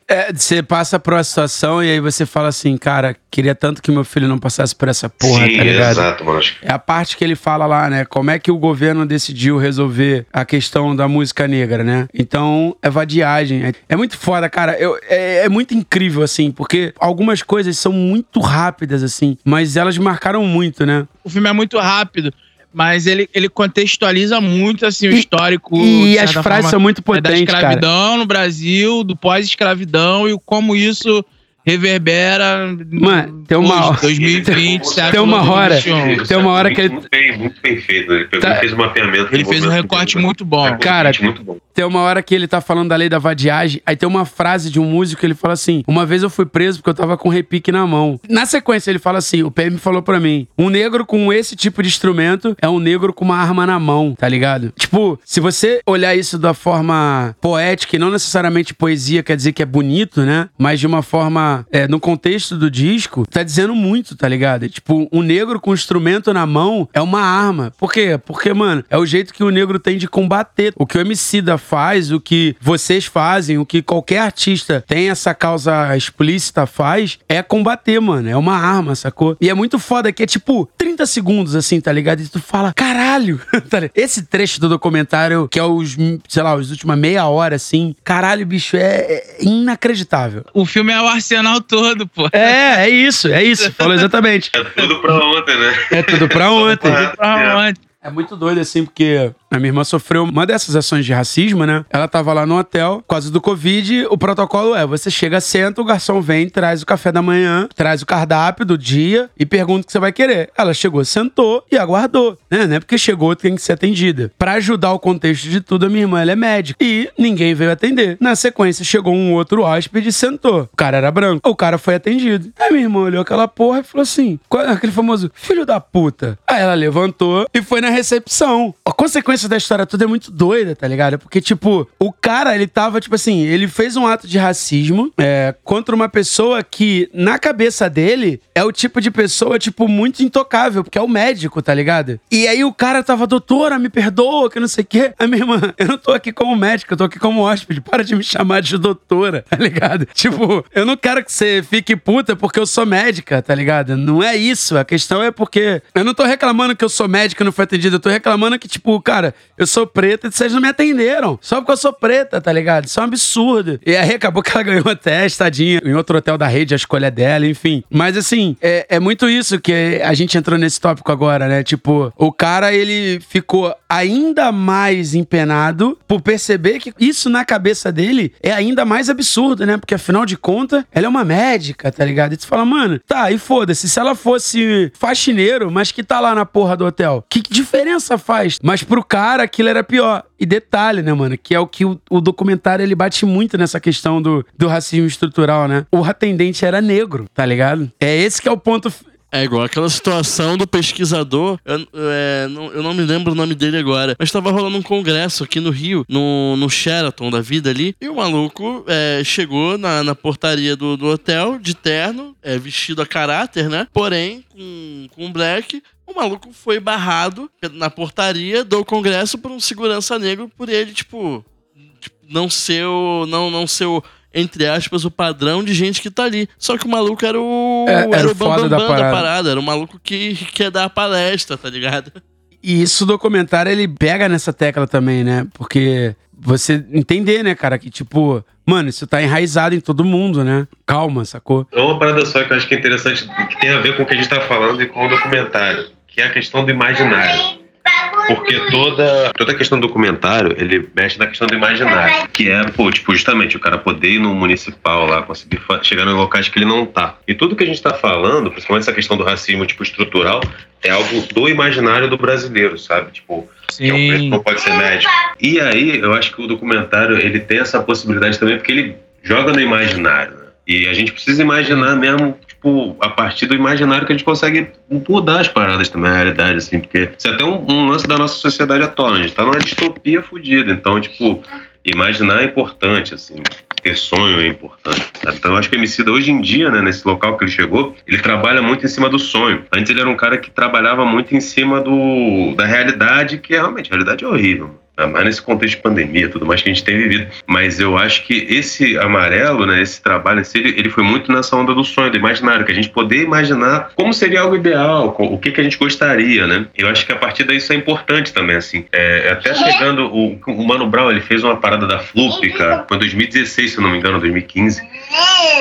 É, você passa por uma situação e aí você fala assim, cara, queria tanto que meu filho não passasse por essa porra, Sim, tá ligado? exato, mano. É a parte que ele fala lá, né? Como é que o governo decidiu resolver a questão da música negra, né? Então, é vadiagem. É, é muito foda, cara. Eu, é, é muito incrível, assim, porque algumas coisas são muito rápidas, assim, mas elas marcaram muito, né? O filme é muito rápido, mas ele, ele contextualiza muito assim, o E- histórico. E as frases forma, são muito é da potentes, cara. escravidão no Brasil, do pós-escravidão e como isso reverbera Mano, tem uma- hoje, 2020, século Tem uma hora- 21. Tem uma hora que ele- muito bem, muito bem feito. Ele Tá. fez um mapeamento. Ele fez um recorte muito bom. Cara, muito bom. Tem uma hora que ele tá falando da lei da vadiagem, aí tem uma frase de um músico que ele fala assim: Uma vez eu fui preso porque eu tava com repique na mão. Na sequência, ele fala assim: o PM falou pra mim: um negro com esse tipo de instrumento é um negro com uma arma na mão, tá ligado? Tipo, se você olhar isso da forma poética e não necessariamente poesia quer dizer que é bonito, né? Mas de uma forma, é, no contexto do disco, tá dizendo muito, tá ligado? Tipo, um negro com instrumento na mão é uma arma. Por quê? Porque, mano, é o jeito que o negro tem de combater. O que o Emicida faz, o que vocês fazem, o que qualquer artista tem essa causa explícita faz, é combater, mano. É uma arma, sacou? E é muito foda que é tipo 30 segundos, assim, tá ligado? E tu fala, caralho! *laughs* tá? Esse trecho do documentário, que é os, sei lá, os últimos meia hora, assim, caralho, bicho, é, é inacreditável. O filme é o arsenal todo, pô. É, é isso, é isso. Falou exatamente. É tudo pra ontem, né? É tudo pra ontem. Pra onde? É muito doido, assim, porque a minha irmã sofreu uma dessas ações de racismo, né? Ela tava lá no hotel, por causa do Covid, o protocolo é: você chega, senta, o garçom vem, traz o café da manhã, traz o cardápio do dia e pergunta o que você vai querer. Ela chegou, sentou e aguardou, né? Não é porque chegou, tem que ser atendida. Pra ajudar o contexto de tudo, a minha irmã, ela é médica. E ninguém veio atender. Na sequência, chegou um outro hóspede e sentou. O cara era branco. O cara foi atendido. Aí minha irmã olhou aquela porra e falou assim: é aquele famoso filho da puta. Aí ela levantou e foi na recepção. A consequência da história toda é muito doida, tá ligado? Porque, tipo, o cara, ele tava, tipo assim, ele fez um ato de racismo é, contra uma pessoa que, na cabeça dele, é o tipo de pessoa, tipo, muito intocável, porque é o médico, tá ligado? E aí o cara tava, doutora, me perdoa, que não sei o quê. A minha irmã, eu não tô aqui como médico, eu tô aqui como hóspede. Para de me chamar de doutora, tá ligado? *laughs* Tipo, eu não quero que você fique puta porque eu sou médica, tá ligado? Não é isso. A questão é porque eu não tô reclamando que eu sou médica e não fui atendido. Eu tô reclamando que, tipo, tipo, eu sou preta e vocês não me atenderam. Só porque eu sou preta, tá ligado? Isso é um absurdo. E aí acabou que ela ganhou até, tadinha, em outro hotel da rede, a escolha dela, enfim. Mas assim, é, é muito isso que a gente entrou nesse tópico agora, né? Tipo, o cara, ele ficou ainda mais empenado por perceber que isso na cabeça dele é ainda mais absurdo, né? Porque afinal de contas, ela é uma médica, tá ligado? E tu fala, mano, tá, e foda-se, se ela fosse faxineiro, mas que tá lá na porra do hotel, que diferença faz? Mas pro cara aquilo era pior. E detalhe, né, mano, que é o que o, o documentário ele bate muito nessa questão do, do racismo estrutural, né? O atendente era negro, tá ligado? É esse que é o ponto É igual aquela situação do pesquisador, eu, é, não, eu não me lembro o nome dele agora, mas tava rolando um congresso aqui no Rio, no, no Sheraton da vida ali, e o maluco é, chegou na, na portaria do, do hotel, de terno, é, vestido a caráter, né? Porém, com, com black, o maluco foi barrado na portaria do congresso por um segurança negro por ele, tipo, tipo, não ser o. Não, não ser o. Entre aspas, o padrão de gente que tá ali. Só que o maluco era o. É, era era o o foda bambam da da, parada. parada. Era o maluco que que quer dar a palestra, tá ligado? E isso o documentário ele pega nessa tecla também, né? Porque você entender, né, cara, que tipo, mano, isso tá enraizado em todo mundo, né? Calma, sacou? É uma parada só que eu acho que é interessante, que tem a ver com o que a gente tá falando e com o documentário, que é a questão do imaginário. Porque toda, toda a questão do documentário, ele mexe na questão do imaginário. Que é, pô, tipo, justamente o cara poder ir no municipal lá, conseguir chegar em locais que ele não tá. E tudo que a gente tá falando, principalmente essa questão do racismo, tipo, estrutural, é algo do imaginário do brasileiro, sabe? Tipo, que é um preto que Sim. não pode ser médico. E aí, eu acho que o documentário, ele tem essa possibilidade também, porque ele joga no imaginário, né? E a gente precisa imaginar mesmo, tipo, a partir do imaginário que a gente consegue mudar as paradas também, a realidade, assim, porque isso é até um, um lance da nossa sociedade atual, né? A gente tá numa distopia fodida, então, tipo, imaginar é importante, assim, ter sonho é importante, sabe? Então, eu acho que o Emicida, hoje em dia, né, nesse local que ele chegou, ele trabalha muito em cima do sonho. Antes ele era um cara que trabalhava muito em cima do, da realidade, que é, realmente, a realidade é horrível, mais nesse contexto de pandemia, tudo mais que a gente tem vivido. Mas eu acho que esse amarelo, né, esse trabalho, esse, ele, ele foi muito nessa onda do sonho, do imaginário, que a gente poder imaginar como seria algo ideal, o que, que a gente gostaria, né? Eu acho que a partir daí isso é importante também, assim. É, até pegando o, o Mano Brown, ele fez uma parada da Flup, cara, foi em 2016, se não me engano, 2015.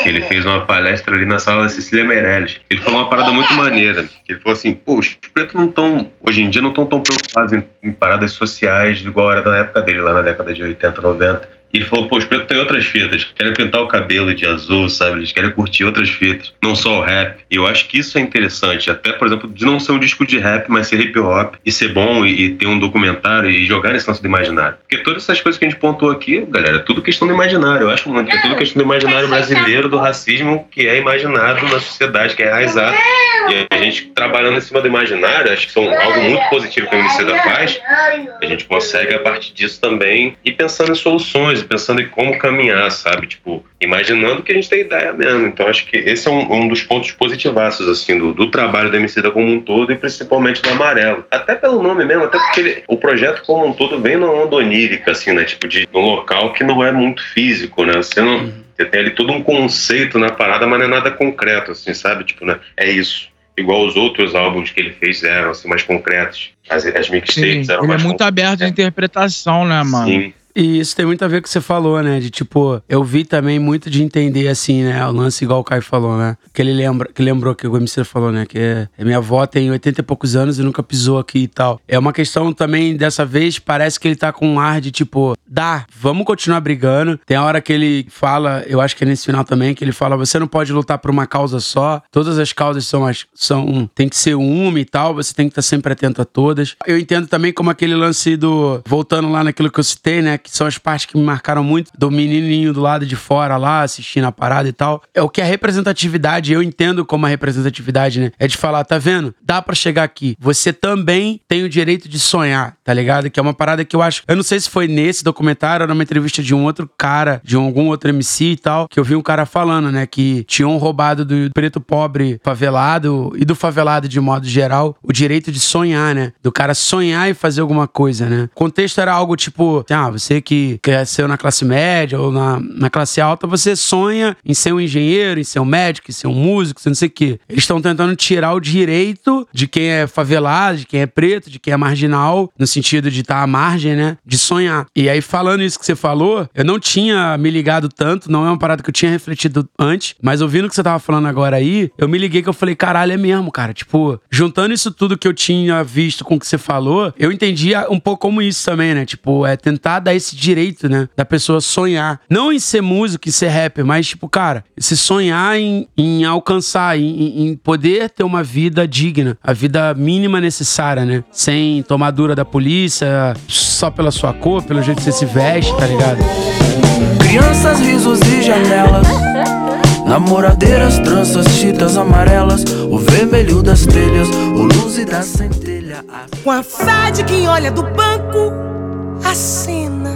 Ele fez uma palestra ali na sala da Cecília Meirelles. Ele falou uma parada muito maneira. Ele falou assim: pô, os pretos não estão, hoje em dia, não estão tão preocupados em, em paradas sociais igual era na época dele, lá na década de 80, 90. E ele falou, pô, os pretos têm outras fitas. Querem pintar o cabelo de azul, sabe? Eles querem curtir outras fitas. Não só o rap. E eu acho que isso é interessante. Até, por exemplo, de não ser um disco de rap, mas ser hip hop. E ser bom e, e ter um documentário e jogar nesse lance do imaginário. Porque todas essas coisas que a gente pontuou aqui, galera, é tudo questão do imaginário. Eu acho muito. É tudo questão do imaginário brasileiro, do racismo que é imaginado na sociedade, que é enraizado. E a gente trabalhando em cima do imaginário, acho que são algo muito positivo que a Uniceda faz. A gente consegue, a partir disso, também ir pensando em soluções, pensando em como caminhar, sabe? Tipo, imaginando que a gente tem ideia mesmo. Então, acho que esse é um, um dos pontos positivaços, assim, do, do trabalho da Emicida como um todo e principalmente do Amarelo. Até pelo nome mesmo, até porque ele- o projeto como um todo vem numa onda onírica, assim, né? Tipo, de um local que não é muito físico, né? Você não... Você tem ali todo um conceito na parada, mas não é nada concreto, assim, sabe? Tipo, né? É isso. Igual os outros álbuns que ele fez eram, assim, mais concretos. As, as Sim, mixtapes eram ele é mais muito aberto à interpretação, né, mano? Sim. E isso tem muito a ver com o que você falou, né? De tipo, eu vi também muito de entender assim, né? O lance igual o Caio falou, né? Que ele lembra, que lembrou que o MC falou, né? Que é, minha avó tem 80 e poucos anos e nunca pisou aqui e tal. É uma questão também, dessa vez, parece que ele tá com um ar de tipo, dá, vamos continuar brigando. Tem a hora que ele fala, eu acho que é nesse final também, que ele fala: você não pode lutar por uma causa só, todas as causas são, as, são tem que ser uma e tal, você tem que estar sempre atento a todas. Eu entendo também como aquele lance do. Voltando lá naquilo que eu citei, né? Que são as partes que me marcaram muito, do menininho do lado de fora lá, assistindo a parada e tal. É o que a representatividade, eu entendo como a representatividade, né? É de falar, tá vendo? Dá pra chegar aqui. Você também tem o direito de sonhar, tá ligado? Que é uma parada que eu acho. Eu não sei se foi nesse documentário ou numa entrevista de um outro cara, de algum outro MC e tal, que eu vi um cara falando, né? Que tinham roubado do preto pobre favelado e do favelado de modo geral o direito de sonhar, né? Do cara sonhar e fazer alguma coisa, né? O contexto era algo tipo, ah, você que cresceu na classe média ou na, na classe alta, você sonha em ser um engenheiro, em ser um médico, em ser um músico, não sei o quê. Eles estão tentando tirar o direito de quem é favelado, de quem é preto, de quem é marginal, no sentido de estar à margem, né? De sonhar. E aí, falando isso que você falou, eu não tinha me ligado tanto, não é uma parada que eu tinha refletido antes, mas ouvindo o que você tava falando agora aí, eu me liguei que eu falei, caralho, é mesmo, cara. Tipo, juntando isso tudo que eu tinha visto com o que você falou, eu entendi um pouco como isso também, né? Tipo, é tentar dar esse direito, né? Da pessoa sonhar. Não em ser músico, em ser rapper, mas, tipo, cara, se sonhar em, em alcançar, em, em poder ter uma vida digna, a vida mínima necessária, né? Sem tomadura da polícia, só pela sua cor, pelo jeito que você se veste, tá ligado? Crianças, risos e janelas. Namoradeiras, tranças, chitas amarelas. O vermelho das telhas, o luz e da centelha. a- Com a fé de quem olha do banco a cena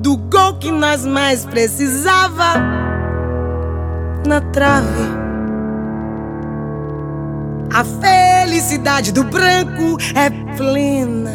do gol que nós mais precisava na trave. A felicidade do branco é plena.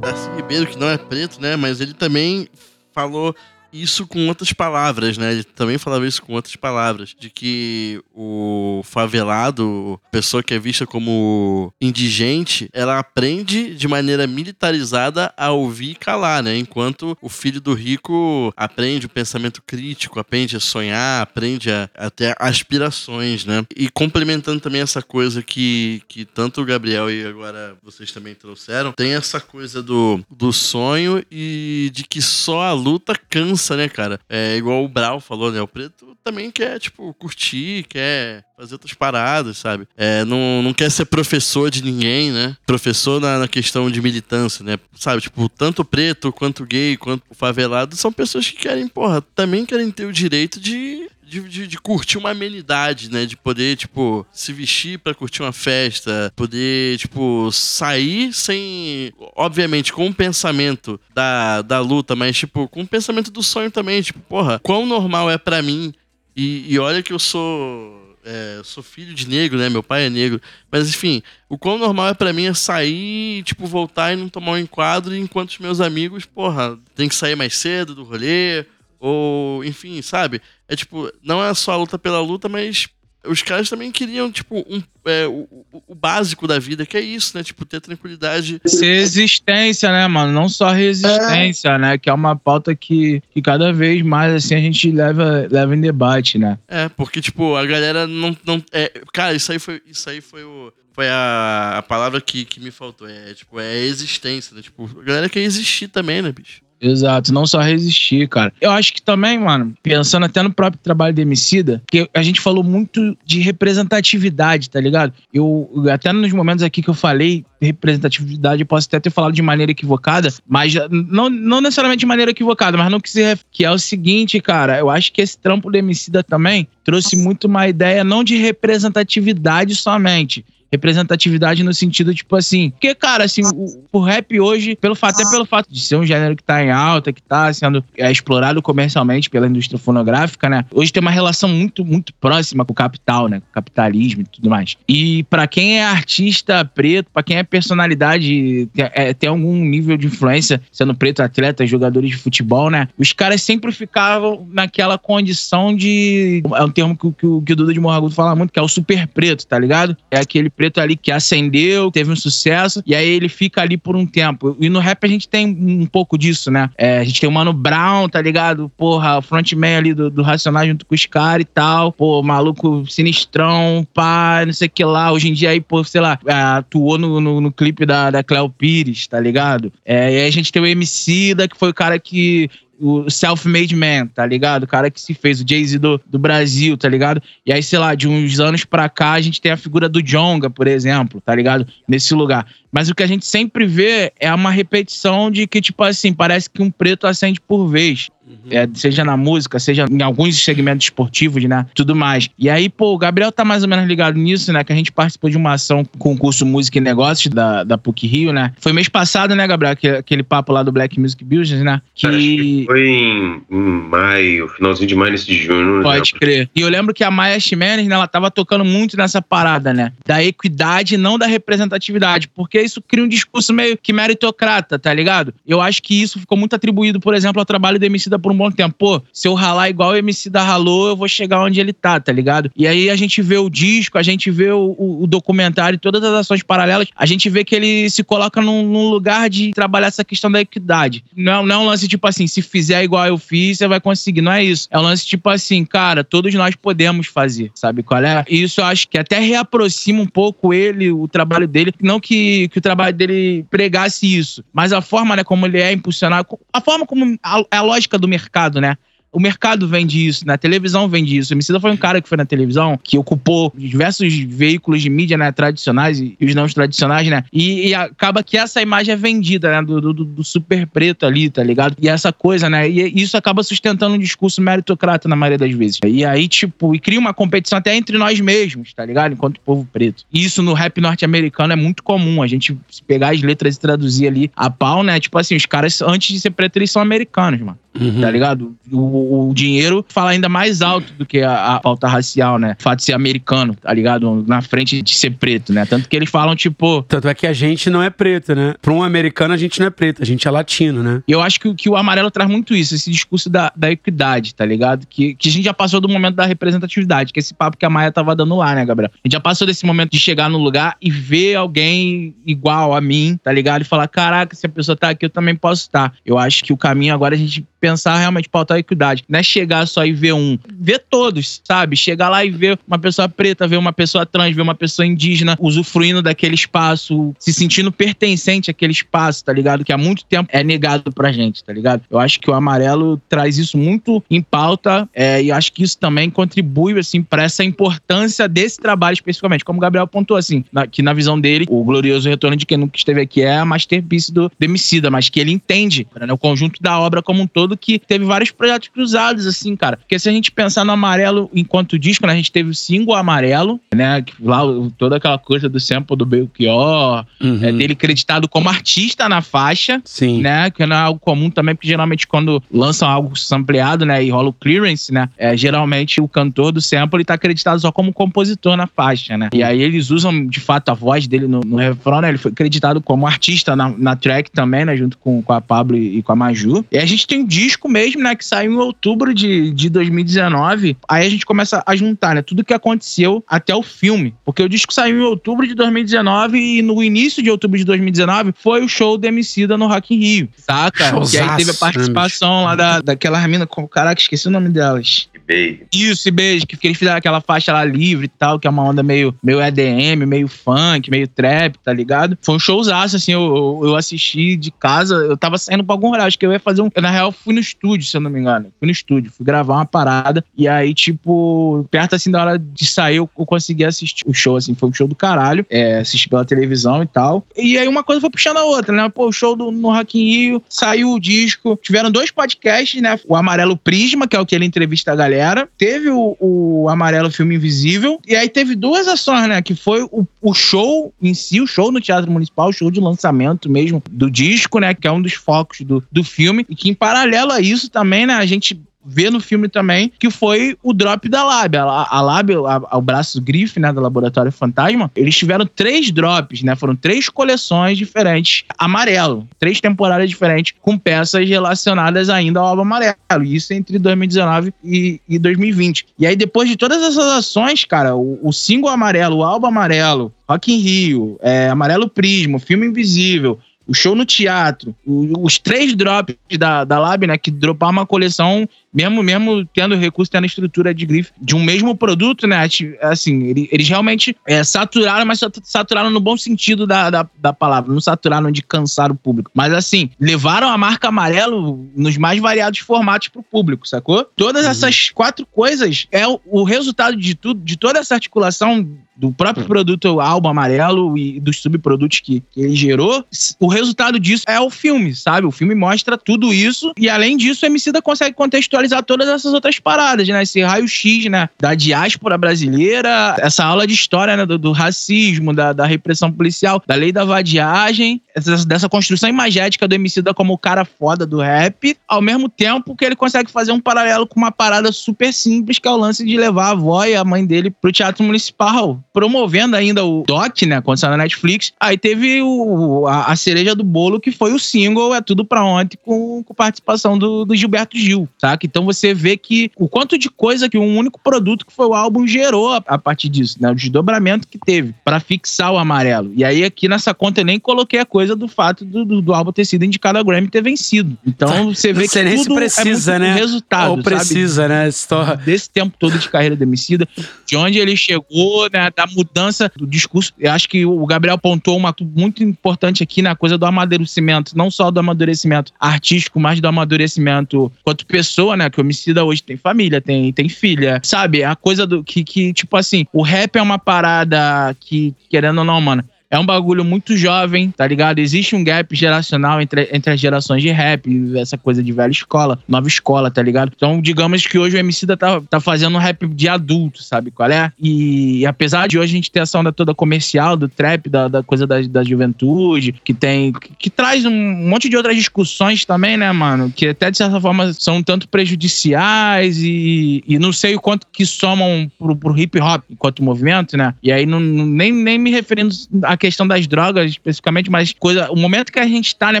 Darcy Ribeiro, que não é preto, né? Mas ele também falou isso com outras palavras, né? Ele também falava isso com outras palavras. De que o favelado, pessoa que é vista como indigente, ela aprende de maneira militarizada a ouvir e calar, né? Enquanto o filho do rico aprende o pensamento crítico, aprende a sonhar, aprende a, a ter aspirações, né? E complementando também essa coisa que, que tanto o Gabriel e agora vocês também trouxeram, tem essa coisa do, do sonho e de que só a luta cansa, né, cara? É igual o Brau falou, né? O preto também quer, tipo, curtir, quer fazer outras paradas, sabe? É, não, não quer ser professor de ninguém, né? Professor na, na questão de militância, né? Sabe, tipo, tanto preto, quanto gay, quanto favelado, são pessoas que querem, porra, também querem ter o direito de de, de, de curtir uma amenidade, né? De poder, tipo, se vestir pra curtir uma festa, poder, tipo, sair sem. Obviamente, com o pensamento da, da luta, mas, tipo, com o pensamento do sonho também. Tipo, porra, quão normal é pra mim. E, e olha que eu sou. É, sou filho de negro, né? Meu pai é negro. Mas enfim, o quão normal é pra mim é sair, tipo, voltar e não tomar um enquadro, enquanto os meus amigos, porra, tem que sair mais cedo do rolê, ou, enfim, sabe? É tipo, não é só a luta pela luta, mas os caras também queriam, tipo, um, é, o, o- básico da vida, que é isso, né? Tipo, ter tranquilidade. Ser resistência, né, mano? Não só resistência, né? Que é uma pauta que, que cada vez mais, assim, a gente leva, leva em debate, né? É, porque, tipo, a galera não. não é, cara, isso aí foi, isso aí foi o. Foi a, a palavra que, que me faltou. É, tipo, é existência, né? Tipo, a galera quer existir também, né, bicho? Exato, não só resistir, cara. Eu acho que também, mano, pensando até no próprio trabalho de Emicida, que a gente falou muito de representatividade, tá ligado? Eu, até nos momentos aqui que eu falei representatividade, eu posso até ter falado de maneira equivocada, mas não, não necessariamente de maneira equivocada, mas não que se que é o seguinte, cara, eu acho que esse trampo do Emicida também trouxe muito uma ideia não de representatividade somente, representatividade no sentido, tipo assim. Porque, cara, assim, o, o rap hoje, pelo fato, até pelo fato de ser um gênero que tá em alta, que tá sendo é, explorado comercialmente pela indústria fonográfica, né? Hoje tem uma relação muito, muito próxima com o capital, né? Com o capitalismo e tudo mais. E pra quem é artista preto, pra quem é personalidade, tem, é, tem algum nível de influência, sendo preto, atleta, jogadores de futebol, né? Os caras sempre ficavam naquela condição de. É um termo que, que, que o Duda de Morragudo fala muito, que é o super preto, tá ligado? É aquele preto ali que ascendeu, teve um sucesso, e aí ele fica ali por um tempo. E no rap a gente tem um pouco disso, né? É, a gente tem o Mano Brown, tá ligado? Porra, o frontman ali do, do Racionais junto com os caras e tal. Pô, maluco sinistrão, pá, não sei o que lá. Hoje em dia aí, pô, sei lá, atuou no, no, no clipe da, da Cleo Pires, tá ligado? É, e aí a gente tem o Emicida, que foi o cara que o self-made man, tá ligado? O cara que se fez, o Jay-Z do, do Brasil, tá ligado? E aí, sei lá, de uns anos pra cá, a gente tem a figura do Jonga, por exemplo, tá ligado? Nesse lugar. Mas o que a gente sempre vê é uma repetição de que, tipo assim, parece que um preto acende por vez. É, seja na música, seja em alguns segmentos esportivos, né? Tudo mais. E aí, pô, o Gabriel tá mais ou menos ligado nisso, né? Que a gente participou de uma ação com o curso Música e Negócios da, da PUC Rio, né? Foi mês passado, né, Gabriel? Aquele, aquele papo lá do Black Music Business, né? Que Que. foi em, em maio, finalzinho de maio, início de junho. Pode né? crer. E eu lembro que a Maya Ximenes, né, ela tava tocando muito nessa parada, né? Da equidade e não da representatividade. Porque isso cria um discurso meio que meritocrata, tá ligado? Eu acho que isso ficou muito atribuído, por exemplo, ao trabalho do Emicida por um bom tempo. Pô, se eu ralar igual o Emicida ralou, eu vou chegar onde ele tá, tá ligado? E aí a gente vê o disco, a gente vê o, o- o documentário todas as ações paralelas, a gente vê que ele se coloca num, num lugar de trabalhar essa questão da equidade. Não, é- não é um lance tipo assim, se fizer igual eu fiz, você vai conseguir. Não é isso. É um lance tipo assim, cara, todos nós podemos fazer, sabe qual é? E isso eu acho que até reaproxima um pouco ele, o trabalho dele. Não que, que o trabalho dele pregasse isso, mas a forma, né, como ele é impulsionado, a forma como. A, a lógica do mercado, né? O mercado vende isso, né? a televisão vende isso. O Emicida foi um cara que foi na televisão, que ocupou diversos veículos de mídia, né? Tradicionais e os não tradicionais, né? E, e acaba que essa imagem é vendida, né? Do, do, do super preto ali, tá ligado? E essa coisa, né? E isso acaba sustentando um discurso meritocrata na maioria das vezes. E aí, tipo, e cria uma competição até entre nós mesmos, tá ligado? Enquanto povo preto. E isso no rap norte-americano é muito comum. A gente pegar as letras e traduzir ali a pau, né? Tipo assim, os caras, antes de ser preto, eles são americanos, mano Uhum. tá ligado? O, o dinheiro fala ainda mais alto do que a, a pauta racial, né? O fato de ser americano, tá ligado? Na frente de ser preto, né? Tanto que eles falam, tipo. Tanto é que a gente não é preto, né? Pra um americano, a gente não é preto, a gente é latino, né? E eu acho que, o- que o amarelo traz muito isso, esse discurso da, da equidade, tá ligado? Que, que a gente já passou do momento da representatividade, que é esse papo que a Maia tava dando lá, né, Gabriel? A gente já passou desse momento de chegar no lugar e ver alguém igual a mim, tá ligado? E falar, caraca, se a pessoa tá aqui, eu também posso estar. Eu acho que o caminho agora é a gente pensar realmente pautar a equidade. Não é chegar só e ver um. Ver todos, sabe? Chegar lá e ver uma pessoa preta, ver uma pessoa trans, ver uma pessoa indígena usufruindo daquele espaço, se sentindo pertencente àquele espaço, tá ligado? Que há muito tempo é negado pra gente, tá ligado? Eu acho que o amarelo traz isso muito em pauta é, e acho que isso também contribui, assim, pra essa importância desse trabalho especificamente. Como o Gabriel pontuou, assim, na- que na visão dele, o glorioso retorno de quem nunca esteve aqui é a masterpiece do Demicida, mas que ele entende né, o conjunto da obra como um todo, que teve vários projetos cruzados, assim, cara. Porque se a gente pensar no amarelo enquanto disco, né, a gente teve o single amarelo, né? Lá toda aquela coisa do sample do Belchior, Uhum. é, dele creditado como artista na faixa, Sim. né? Que não é algo comum também, porque geralmente quando lançam algo sampleado, né? E rola o clearance, né? É, geralmente o cantor do sample ele tá acreditado só como compositor na faixa, né? E aí eles usam de fato a voz dele no, no refrão, né? Ele foi acreditado como artista na, na track também, né? Junto com, com a Pablo e, e com a Maju. E a gente tem um disco mesmo, né? Que saiu em outubro de, de 2019. Aí a gente começa a juntar, né? Tudo que aconteceu até o filme. Porque o disco saiu em outubro de 2019 e no início de outubro de 2019 foi o show do Emicida no Rock in Rio, saca? e aí Showzaço, teve a né, participação lá da, daquelas minas, como- caraca, esqueci o nome delas. E beijo. Isso, beijo, que eles fizeram aquela faixa lá livre e tal, que é uma onda meio, meio EDM, meio funk, meio trap, tá ligado? Foi um showzaço, assim, eu, eu, eu assisti de casa, eu tava saindo pra algum horário, acho que eu ia fazer um... Na real, fui no estúdio, se eu não me engano. Fui no estúdio, fui gravar uma parada, e aí, tipo, perto, assim, da hora de sair, eu, eu consegui assistir o show, assim, foi um show do caralho, é, assisti pela televisão e tal. E aí, uma coisa foi puxando a outra, né? Pô, o show do, no Rock in Rio, saiu o disco, tiveram dois podcasts, né? O Amarelo Prisma, que é o que ele entrevista a galera, teve o, o Amarelo Filme Invisível, e aí teve duas ações, né? Que foi o, o show em si, o show no Teatro Municipal, o show de lançamento mesmo do disco, né? Que é um dos focos do, do filme, e que em paralelo a isso também, né? A gente vê no filme também, que foi o drop da Lab. A, a Lab, a- o braço grife, né, do Laboratório Fantasma, eles tiveram três drops, né? Foram três coleções diferentes, amarelo. Três temporadas diferentes, com peças relacionadas ainda ao álbum amarelo. Isso entre 2019 e, e 2020. E aí, depois de todas essas ações, cara, o, o single amarelo, o álbum amarelo, Rock in Rio, é, Amarelo Prisma, Filme Invisível, o show no teatro, o- os três drops da, da Lab, né, que droparam uma coleção mesmo, mesmo tendo recurso, tendo estrutura de grife de um mesmo produto, né? Assim, ele- eles realmente é, saturaram, mas sat- saturaram no bom sentido da, da, da palavra. Não saturaram de cansar o público. Mas assim, levaram a marca amarelo nos mais variados formatos pro público, sacou? Todas essas quatro coisas é o, o resultado de tudo, de toda essa articulação do próprio produto álbum amarelo e dos subprodutos que, que ele gerou, o resultado disso é o filme, sabe? O filme mostra tudo isso e além disso o Emicida consegue contextualizar todas essas outras paradas, né? Esse raio-x, né? Da diáspora brasileira, essa aula de história né? do, do racismo, da, da repressão policial, da lei da vadiagem, dessa construção imagética do Emicida como o cara foda do rap, ao mesmo tempo que ele consegue fazer um paralelo com uma parada super simples, que é o lance de levar a avó e a mãe dele pro Teatro Municipal, promovendo ainda o Doc, né, quando na Netflix. Aí teve o, a, a cereja do bolo, que foi o single É Tudo Pra Ontem, com, com participação do, do Gilberto Gil, saca? Então você vê que o quanto de coisa que um único produto que foi o álbum gerou a, a partir disso, né? O desdobramento que teve pra fixar o amarelo. E aí aqui nessa conta eu nem coloquei a coisa do fato do, do, do álbum ter sido indicado ao Grammy ter vencido. Então *laughs* você vê que tudo precisa, é né? resultado, Ou sabe? precisa, né? Só... desse tempo todo de carreira demicida, de onde ele chegou, né, da mudança do discurso. Eu acho que o Gabriel pontuou uma coisa muito importante aqui na coisa do amadurecimento, não só do amadurecimento artístico, mas do amadurecimento quanto pessoa, né, que o homicida hoje tem família, tem, tem filha, sabe? A coisa do que, que, tipo assim, o rap é uma parada que, querendo ou não, mano, é um bagulho muito jovem, tá ligado? Existe um gap geracional entre, entre as gerações de rap, essa coisa de velha escola, nova escola, tá ligado? Então, digamos que hoje o MC tá, tá fazendo um rap de adulto, sabe qual é? E, apesar de hoje a gente ter essa onda toda comercial do trap, da, da coisa da, da juventude, que tem. Que, que traz um monte de outras discussões também, né, mano? Que até de certa forma são um tanto prejudiciais e, e não sei o quanto que somam pro, pro hip hop enquanto movimento, né? E aí não, nem, nem me referindo à questão das drogas especificamente, mas coisa, o momento que a gente tá, né,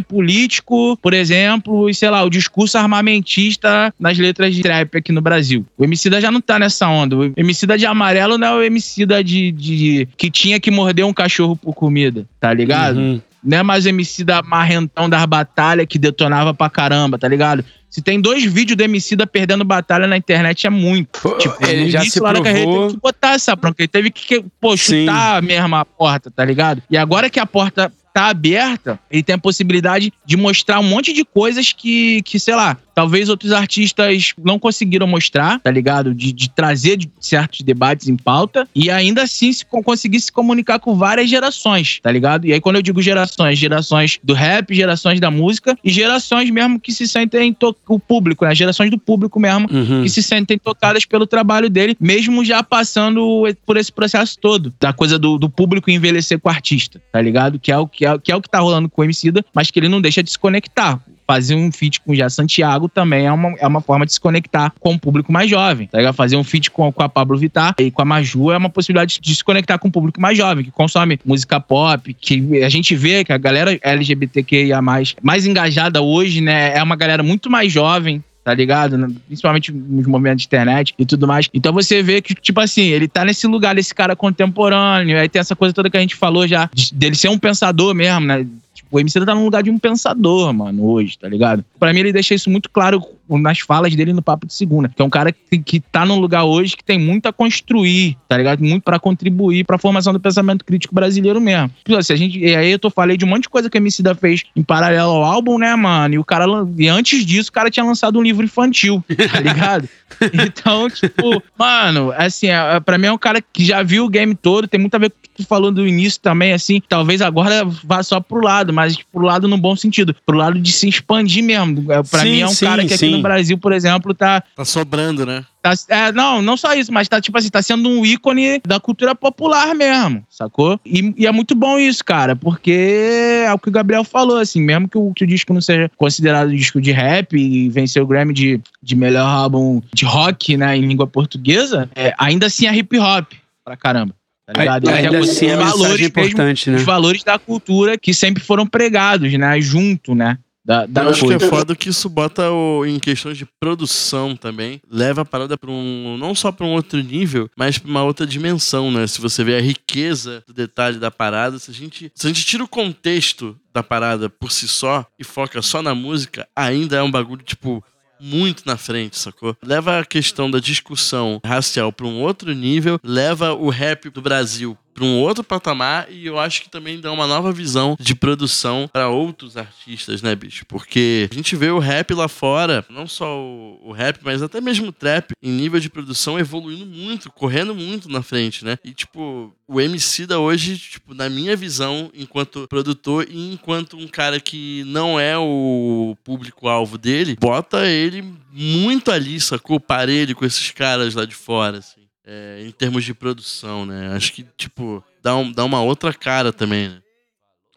político, por exemplo, e sei lá, o discurso armamentista nas letras de trap aqui no Brasil. O Emicida já não tá nessa onda. O Emicida de amarelo não é o Emicida de, de que tinha que morder um cachorro por comida, tá ligado? Uhum. Não é mais MC da marrentão das batalhas que detonava pra caramba, tá ligado? Se tem dois vídeos do MC da perdendo batalha na internet, é muito. Tipo, ele já se lá na carreira, ele provou. teve que botar essa bronca. Ele teve que, pô, Sim. chutar mesmo a porta, tá ligado? E agora que a porta tá aberta, ele tem a possibilidade de mostrar um monte de coisas que, que sei lá, talvez outros artistas não conseguiram mostrar, tá ligado? De, de trazer de- certos debates em pauta e ainda assim se, con- conseguir se comunicar com várias gerações, tá ligado? E aí quando eu digo gerações, gerações do rap, gerações da música e gerações mesmo que se sentem o público, né? Gerações do público mesmo Uhum. que se sentem tocadas pelo trabalho dele, mesmo já passando por esse processo todo, da coisa do, do público envelhecer com o artista, tá ligado? Que é o que, é, que é o que tá rolando com o Emicida, mas que ele não deixa de se conectar. Fazer um feat com o Já Santiago também é uma, é uma forma de se conectar com o público mais jovem, tá ligado? Fazer um feat com, com a Pablo Vittar e com a Maju é uma possibilidade de se conectar com o público mais jovem, que consome música pop, que a gente vê que a galera LGBTQIA+, mais engajada hoje, né, é uma galera muito mais jovem, tá ligado? Principalmente nos movimentos de internet e tudo mais. Então você vê que, tipo assim, ele tá nesse lugar desse cara contemporâneo, aí tem essa coisa toda que a gente falou já, de- dele ser um pensador mesmo, né? O MC tá num lugar de um pensador, mano, hoje, tá ligado? Pra mim, ele deixa isso muito claro nas falas dele no Papo de Segunda. Que é um cara que, que tá num lugar hoje que tem muito a construir, tá ligado? Muito pra contribuir pra formação do pensamento crítico brasileiro mesmo. Se a gente, e aí eu tô falei de um monte de coisa que a MC da fez em paralelo ao álbum, né, mano? E o cara, e antes disso, o cara tinha lançado um livro infantil, tá ligado? *laughs* Então, tipo, mano, assim, é, é, pra mim é um cara que já viu o game todo, tem muito a ver com que tu falou do início também, assim, talvez agora vá só pro lado, mas pro lado no bom sentido, pro lado de se expandir mesmo. É, Pra Sim, mim é um sim, cara que aqui sim. no Brasil, por exemplo, tá, Tá sobrando, né? tá é, não, não só isso, mas tá tipo assim, tá sendo um ícone da cultura popular mesmo, sacou? E, e é muito bom isso, cara, porque é o que o Gabriel falou, assim, mesmo que o, que o disco não seja considerado disco de rap e venceu o Grammy de, de melhor álbum de rock, né, em língua portuguesa, é, ainda assim é hip hop pra caramba. Tá ligado? E Ainda assim, a os mensagem é mesmo, importante, né? os valores da cultura que sempre foram pregados, né, junto, né, da, da Eu acho que é coisa. foda que isso bota o- em questões de produção também. Leva a parada pra um. Não só pra um outro nível, mas pra uma outra dimensão, né? Se você vê a riqueza do detalhe da parada, se a gente, se a gente tira o contexto da parada por si só e foca só na música, ainda é um bagulho, tipo, muito na frente, sacou? Leva a questão da discussão racial para um outro nível, leva o rap do Brasil para um outro patamar e eu acho que também dá uma nova visão de produção para outros artistas, né, bicho? Porque a gente vê o rap lá fora, não só o, o, rap, mas até mesmo o trap, em nível de produção evoluindo muito, correndo muito na frente, né? E tipo, o MC da hoje, tipo, na minha visão, enquanto produtor e enquanto um cara que não é o público-alvo dele, bota ele muito ali, sacou? Parelho com esses caras lá de fora, assim é, em termos de produção, né? Acho que, tipo, dá, um, dá uma outra cara também, né?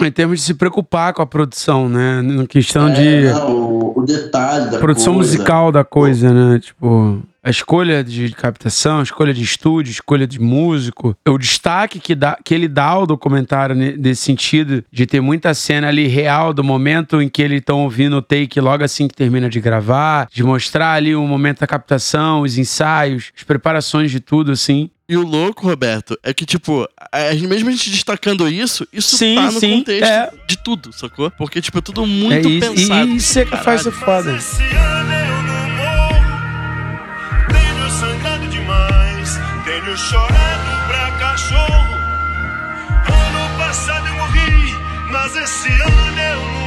Em termos de se preocupar com a produção, né? Na questão é, de. Não, o, o, detalhe da Produção coisa. musical da coisa, né? Tipo a escolha de captação, a escolha de estúdio, a escolha de músico, o destaque que, dá, que ele dá ao documentário nesse sentido de ter muita cena ali real do momento em que eles estão ouvindo o take logo assim que termina de gravar, de mostrar ali o momento da captação, os ensaios, as preparações de tudo, assim. E o louco, Roberto, é que, tipo, a, mesmo a gente destacando isso, isso sim, tá no sim, contexto é. de tudo, sacou? Porque, tipo, é tudo muito é isso, pensado. E isso é que faz ser foda. Tenho chorado pra cachorro. Ano passado eu morri, mas esse ano eu não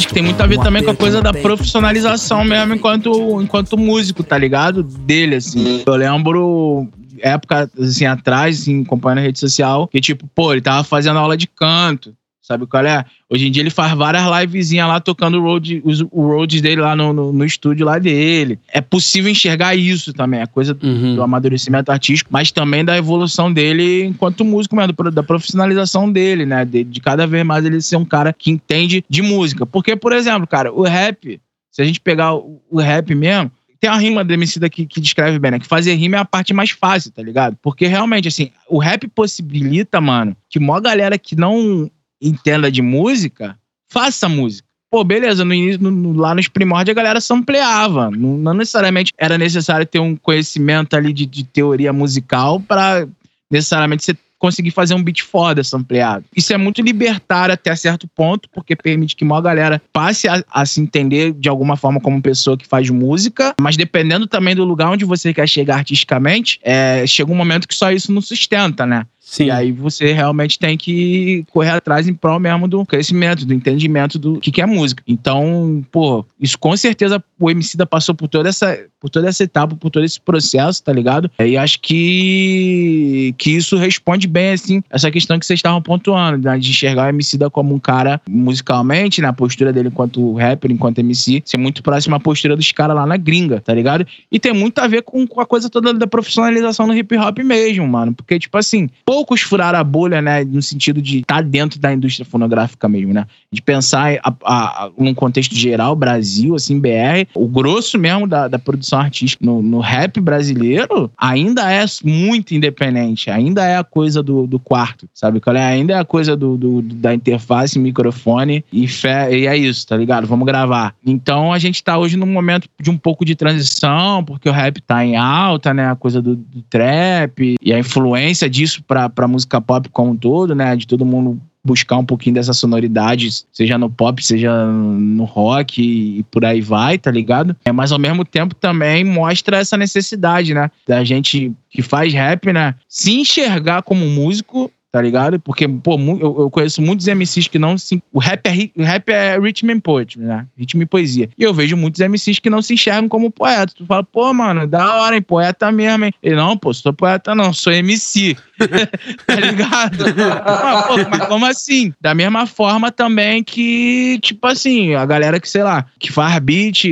acho que tem muito a ver também com a coisa da profissionalização mesmo enquanto, enquanto músico, tá ligado? Dele, assim. Eu lembro época, assim, atrás, assim, acompanhando a rede social, que tipo, pô, ele tava fazendo aula de canto, sabe qual é? Hoje em dia ele faz várias livezinhas lá tocando o road, os, o roads dele lá no, no, no estúdio lá dele. É possível enxergar isso também, a coisa do, Uhum. do amadurecimento artístico, mas também da evolução dele enquanto músico mesmo, da profissionalização dele, né? De, de cada vez mais ele ser um cara que entende de música. Porque, por exemplo, cara, o rap, se a gente pegar o, o rap mesmo, tem uma rima do MC que, que descreve bem, né? Que fazer rima é a parte mais fácil, tá ligado? Porque realmente, assim, o rap possibilita, mano, que maior galera que não entenda de música faça música. Pô, beleza, no início, no- lá nos primórdios a galera sampleava. Não, não necessariamente era necessário ter um conhecimento ali de, de teoria musical pra necessariamente você conseguir fazer um beat foda sampleado. Isso é muito libertário até certo ponto, porque permite que uma galera passe a, a se entender de alguma forma como pessoa que faz música, mas dependendo também do lugar onde você quer chegar artisticamente, é, chega um momento que só isso não sustenta, né? Sim. E aí você realmente tem que correr atrás em prol mesmo do conhecimento, do entendimento do que, que é música. Então, pô, isso com certeza o MC da passou por toda essa, por toda essa etapa, por todo esse processo, tá ligado? E acho que, que isso responde bem, assim, essa questão que vocês estavam pontuando, né, de enxergar o MC da como um cara musicalmente, na postura dele enquanto rapper, enquanto MC, ser muito próximo à postura dos caras lá na gringa, tá ligado? E tem muito a ver com, com a coisa toda da profissionalização no hip hop mesmo, mano. Porque, tipo assim, poucos furaram a bolha, né? No sentido de estar dentro da indústria fonográfica mesmo, né? De pensar a, a, a- num contexto geral, Brasil, assim, BR, o grosso mesmo da, da produção artística no, no rap brasileiro ainda é muito independente, ainda é a coisa do, do quarto, sabe? qual é? Ainda é a coisa do, do- da interface, microfone e fé, e é isso, tá ligado? Vamos gravar. Então a gente tá hoje num momento de um pouco de transição, porque o rap tá em alta, né? A coisa do, do trap e a influência disso pra, pra música pop como um todo, né? De todo mundo buscar um pouquinho dessa sonoridade, seja no pop, seja no rock e por aí vai, tá ligado? É, mas ao mesmo tempo também mostra essa necessidade, né? Da gente que faz rap, né? Se enxergar como músico, tá ligado? Porque, pô, eu, eu conheço muitos MCs que não se. O rap é, o rap é rhythm and poetry, né? Ritmo e poesia. E eu vejo muitos MCs que não se enxergam como poeta. Tu fala, pô, mano, da hora, hein? Poeta mesmo, hein? Ele, não, pô, sou poeta não, sou MC. *laughs* tá ligado? Ah, pô, mas como assim? Da mesma forma também que, tipo assim, a galera que, sei lá, que faz beat,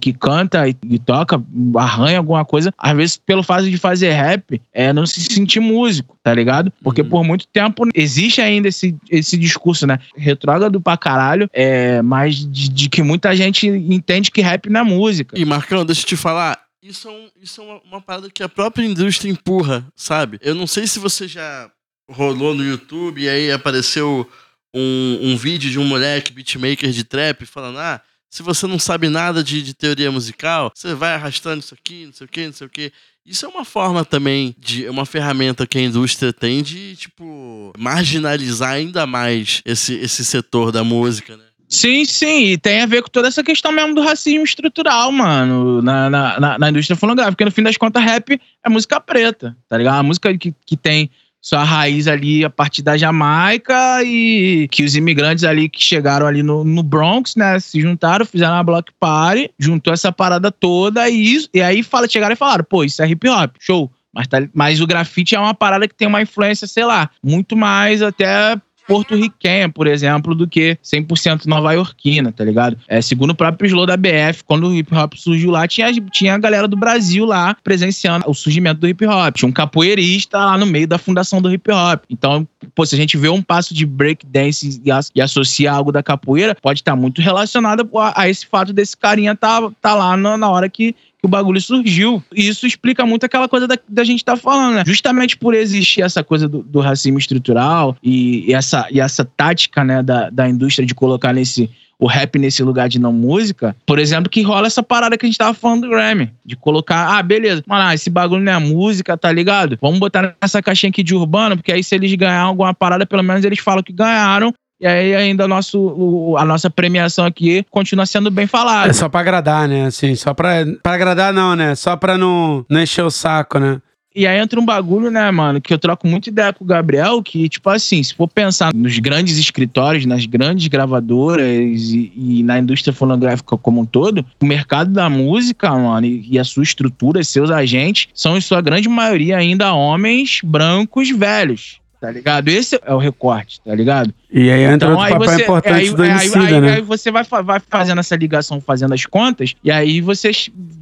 que canta e, e toca, arranha alguma coisa, às vezes, pelo fato de fazer rap, é não se sentir músico, tá ligado? Porque por muito muito tempo existe ainda esse, esse discurso, né? Retrógrado pra caralho, é, mas de, de que muita gente entende que rap não é música. E Marcão, deixa eu te falar, isso é, um- isso é uma, uma parada que a própria indústria empurra, sabe? Eu não sei se você já rolou no YouTube e aí apareceu um, um vídeo de um moleque beatmaker de trap falando: ah, se você não sabe nada de, de teoria musical, você vai arrastando isso aqui, não sei o que, não sei o que. Isso é uma forma também de uma ferramenta que a indústria tem de, tipo, marginalizar ainda mais esse, esse setor da música, né? Sim, sim, e tem a ver com toda essa questão mesmo do racismo estrutural, mano, na, na, na, na indústria fonográfica. Porque no fim das contas, rap é música preta, tá ligado? Uma música que, que tem sua raiz ali a partir da Jamaica e que os imigrantes ali que chegaram ali no, no Bronx, né, se juntaram, fizeram uma block party, juntou essa parada toda e, isso, e aí fala, chegaram e falaram, pô, isso é hip hop, show. Mas, tá- mas o grafite é uma parada que tem uma influência, sei lá, muito mais até porto-riquenha, por exemplo, do que 100% nova-iorquina, tá ligado? É, segundo o próprio Slow da BF, quando o hip hop surgiu lá, tinha, tinha a galera do Brasil lá presenciando o surgimento do hip hop. Tinha um capoeirista lá no meio da fundação do hip hop. Então, pô, se a gente vê um passo de break dance e, as- e associa algo da capoeira, pode estar muito relacionado a, a esse fato desse carinha tá, tá lá na, na hora que que o bagulho surgiu. E isso explica muito aquela coisa da, da gente tá falando, né? Justamente por existir essa coisa do, do racismo estrutural e, e essa, e essa tática, né, da, da indústria de colocar nesse o rap nesse lugar de não música, por exemplo, que rola essa parada que a gente tava falando do Grammy. De colocar, ah, beleza, mano, esse bagulho não é música, tá ligado? Vamos botar nessa caixinha aqui de urbano, porque aí se eles ganhar alguma parada, pelo menos eles falam que ganharam. E aí ainda nosso, o- a nossa premiação aqui continua sendo bem falada. É só pra agradar, né? Assim, só pra. Pra agradar, não, né? Só pra não, não encher o saco, né? E aí entra um bagulho, né, mano, que eu troco muito ideia com o Gabriel, que, tipo assim, se for pensar nos grandes escritórios, nas grandes gravadoras e, e na indústria fonográfica como um todo, o mercado da música, mano, e, e a sua estrutura, seus agentes, são em sua grande maioria ainda homens brancos velhos. Tá ligado? Esse é o recorte, tá ligado? E aí entra outro papel importante aí, do aí- Emicida, aí- né? aí você vai, vai fazendo essa ligação, fazendo as contas, e aí você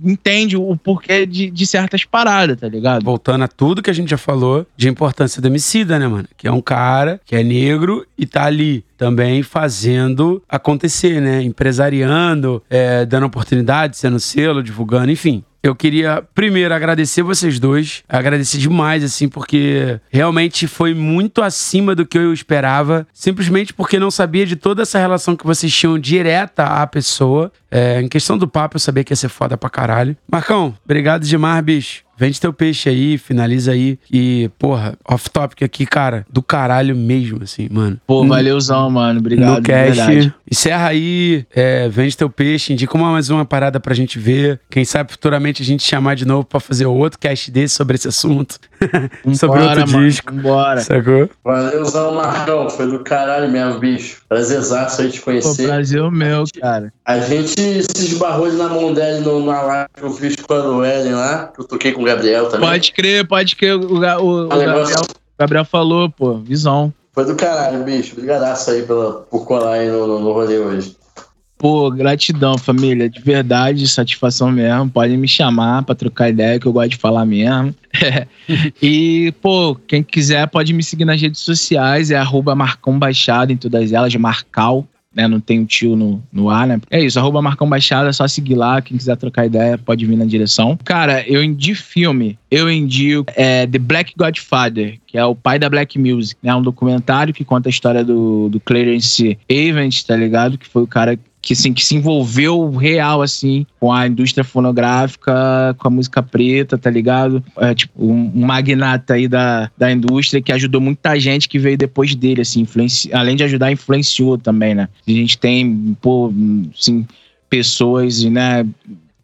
entende o porquê de, de certas paradas, tá ligado? Voltando a tudo que a gente já falou de importância do Emicida, né, mano? Que é um cara que é negro e tá ali também fazendo acontecer, né? Empresariando, é, dando oportunidade, sendo selo, divulgando, enfim. Eu queria primeiro agradecer vocês dois, agradecer demais, assim, porque realmente foi muito acima do que eu esperava, simplesmente porque não sabia de toda essa relação que vocês tinham direta à pessoa. É, em questão do papo, eu sabia que ia ser foda pra caralho. Marcão, obrigado demais, bicho. Vende teu peixe aí, finaliza aí. E, porra, off-topic aqui, cara, do caralho mesmo, assim, mano. Pô, valeuzão, mano. Obrigado, no de verdade. Encerra aí, é, vende teu peixe, indica uma, mais uma parada pra gente ver. Quem sabe futuramente a gente chamar de novo pra fazer outro cast desse sobre esse assunto. Sobre outro mano, disco. Vambora. Sacou? Valeuzão, Marcão. Foi do caralho mesmo, bicho. Prazerzaço aí te Pô, conhecer. Brasil meu, cara. A gente se esbarrou ali na mão dele no, na live que eu fiz com a Luellen lá, que eu toquei com o Gabriel também. Pode crer, pode crer. O, o- o negócio- Gabriel, o Gabriel falou, pô, visão. Foi do caralho, bicho. Obrigadaço aí pela, por colar aí no, no, no rolê hoje. Pô, gratidão, família. De verdade, satisfação mesmo. Podem me chamar pra trocar ideia, que eu gosto de falar mesmo. *laughs* e, pô, quem quiser pode me seguir nas redes sociais. É arroba Marcão Baixada em todas elas, Marcal. Né, não tem o tio no, no ar, né? É isso, arroba Marcão Baixada, é só seguir lá. Quem quiser trocar ideia, pode vir na direção. Cara, eu de filme, eu indico é, The Black Godfather, que é o pai da Black Music. É um documentário que conta a história do, do Clarence Evans, tá ligado? Que foi o cara que, assim, que se envolveu real, assim, com a indústria fonográfica, com a música preta, tá ligado? É, tipo, um, magnata aí da, da indústria que ajudou muita gente que veio depois dele, assim, influenci... além de ajudar, influenciou também, né? A gente tem, pô, assim, pessoas, né,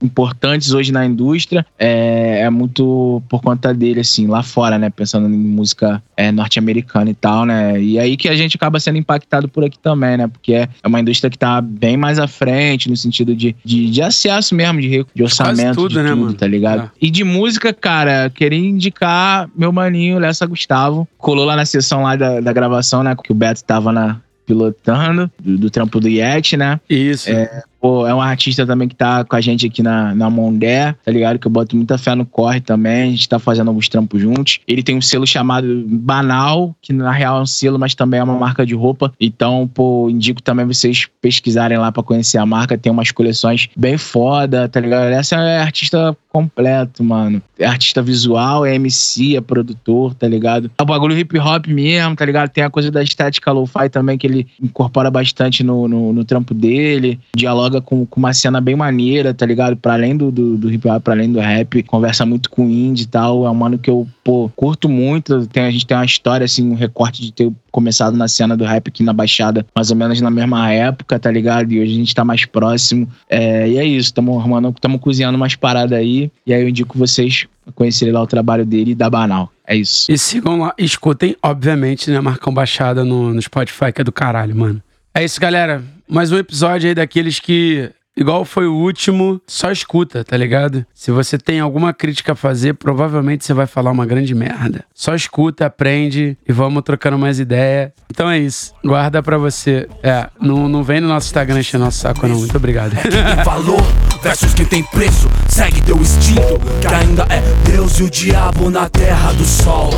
importantes hoje na indústria, é, é muito por conta dele, assim, lá fora, né? Pensando em música é, norte-americana e tal, né? E aí que a gente acaba sendo impactado por aqui também, né? Porque é uma indústria que tá bem mais à frente, no sentido de, de, de acesso mesmo, de, de orçamento, tudo, de né, tudo, mano? tá ligado? É. E de música, cara, queria indicar meu maninho, Lessa Gustavo. Colou lá na sessão lá da, da gravação, né? Que o Beto tava na, pilotando, do, do trampo do Yeti, né? Isso. É, Pô, é um artista também que tá com a gente aqui na, na Mondé, tá ligado? Que eu boto muita fé no corre também. A gente tá fazendo alguns trampos juntos. Ele tem um selo chamado Banal, que na real é um selo, mas também é uma marca de roupa. Então, pô, indico também vocês pesquisarem lá pra conhecer a marca. Tem umas coleções bem foda, tá ligado? Essa é artista completo, mano. É artista visual, é MC, é produtor, tá ligado? É o bagulho hip hop mesmo, tá ligado? Tem a coisa da estética lo-fi também, que ele incorpora bastante no, no, no trampo dele. Dialoga com, com uma cena bem maneira, tá ligado? Pra além do, do, do hip hop, pra além do rap. Conversa muito com indie e tal. É um mano que eu, pô, curto muito. Tem, a gente tem uma história, assim, um recorte de ter começado na cena do rap aqui na Baixada, mais ou menos na mesma época, tá ligado? E hoje a gente tá mais próximo. É, e é isso, tamo arrumando, tamo cozinhando umas paradas aí. E aí eu indico vocês conhecerem lá o trabalho dele da Banal. É isso. E sigam lá, escutem, obviamente, né, Marcão Baixada no, no Spotify, que é do caralho, mano. É isso, galera. Mais um episódio aí daqueles que Igual foi o último, só escuta, tá ligado? Se você tem alguma crítica a fazer, provavelmente você vai falar uma grande merda. Só escuta, aprende e vamos trocando mais ideia. Então é isso. Guarda pra você. É, não, não vem no nosso Instagram encher nosso saco, não. Muito obrigado. *laughs* valor versus quem tem preço. Segue teu instinto, que ainda é Deus e o diabo na terra do sol.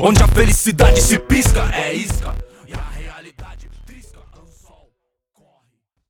Onde a felicidade se pisca, é isca.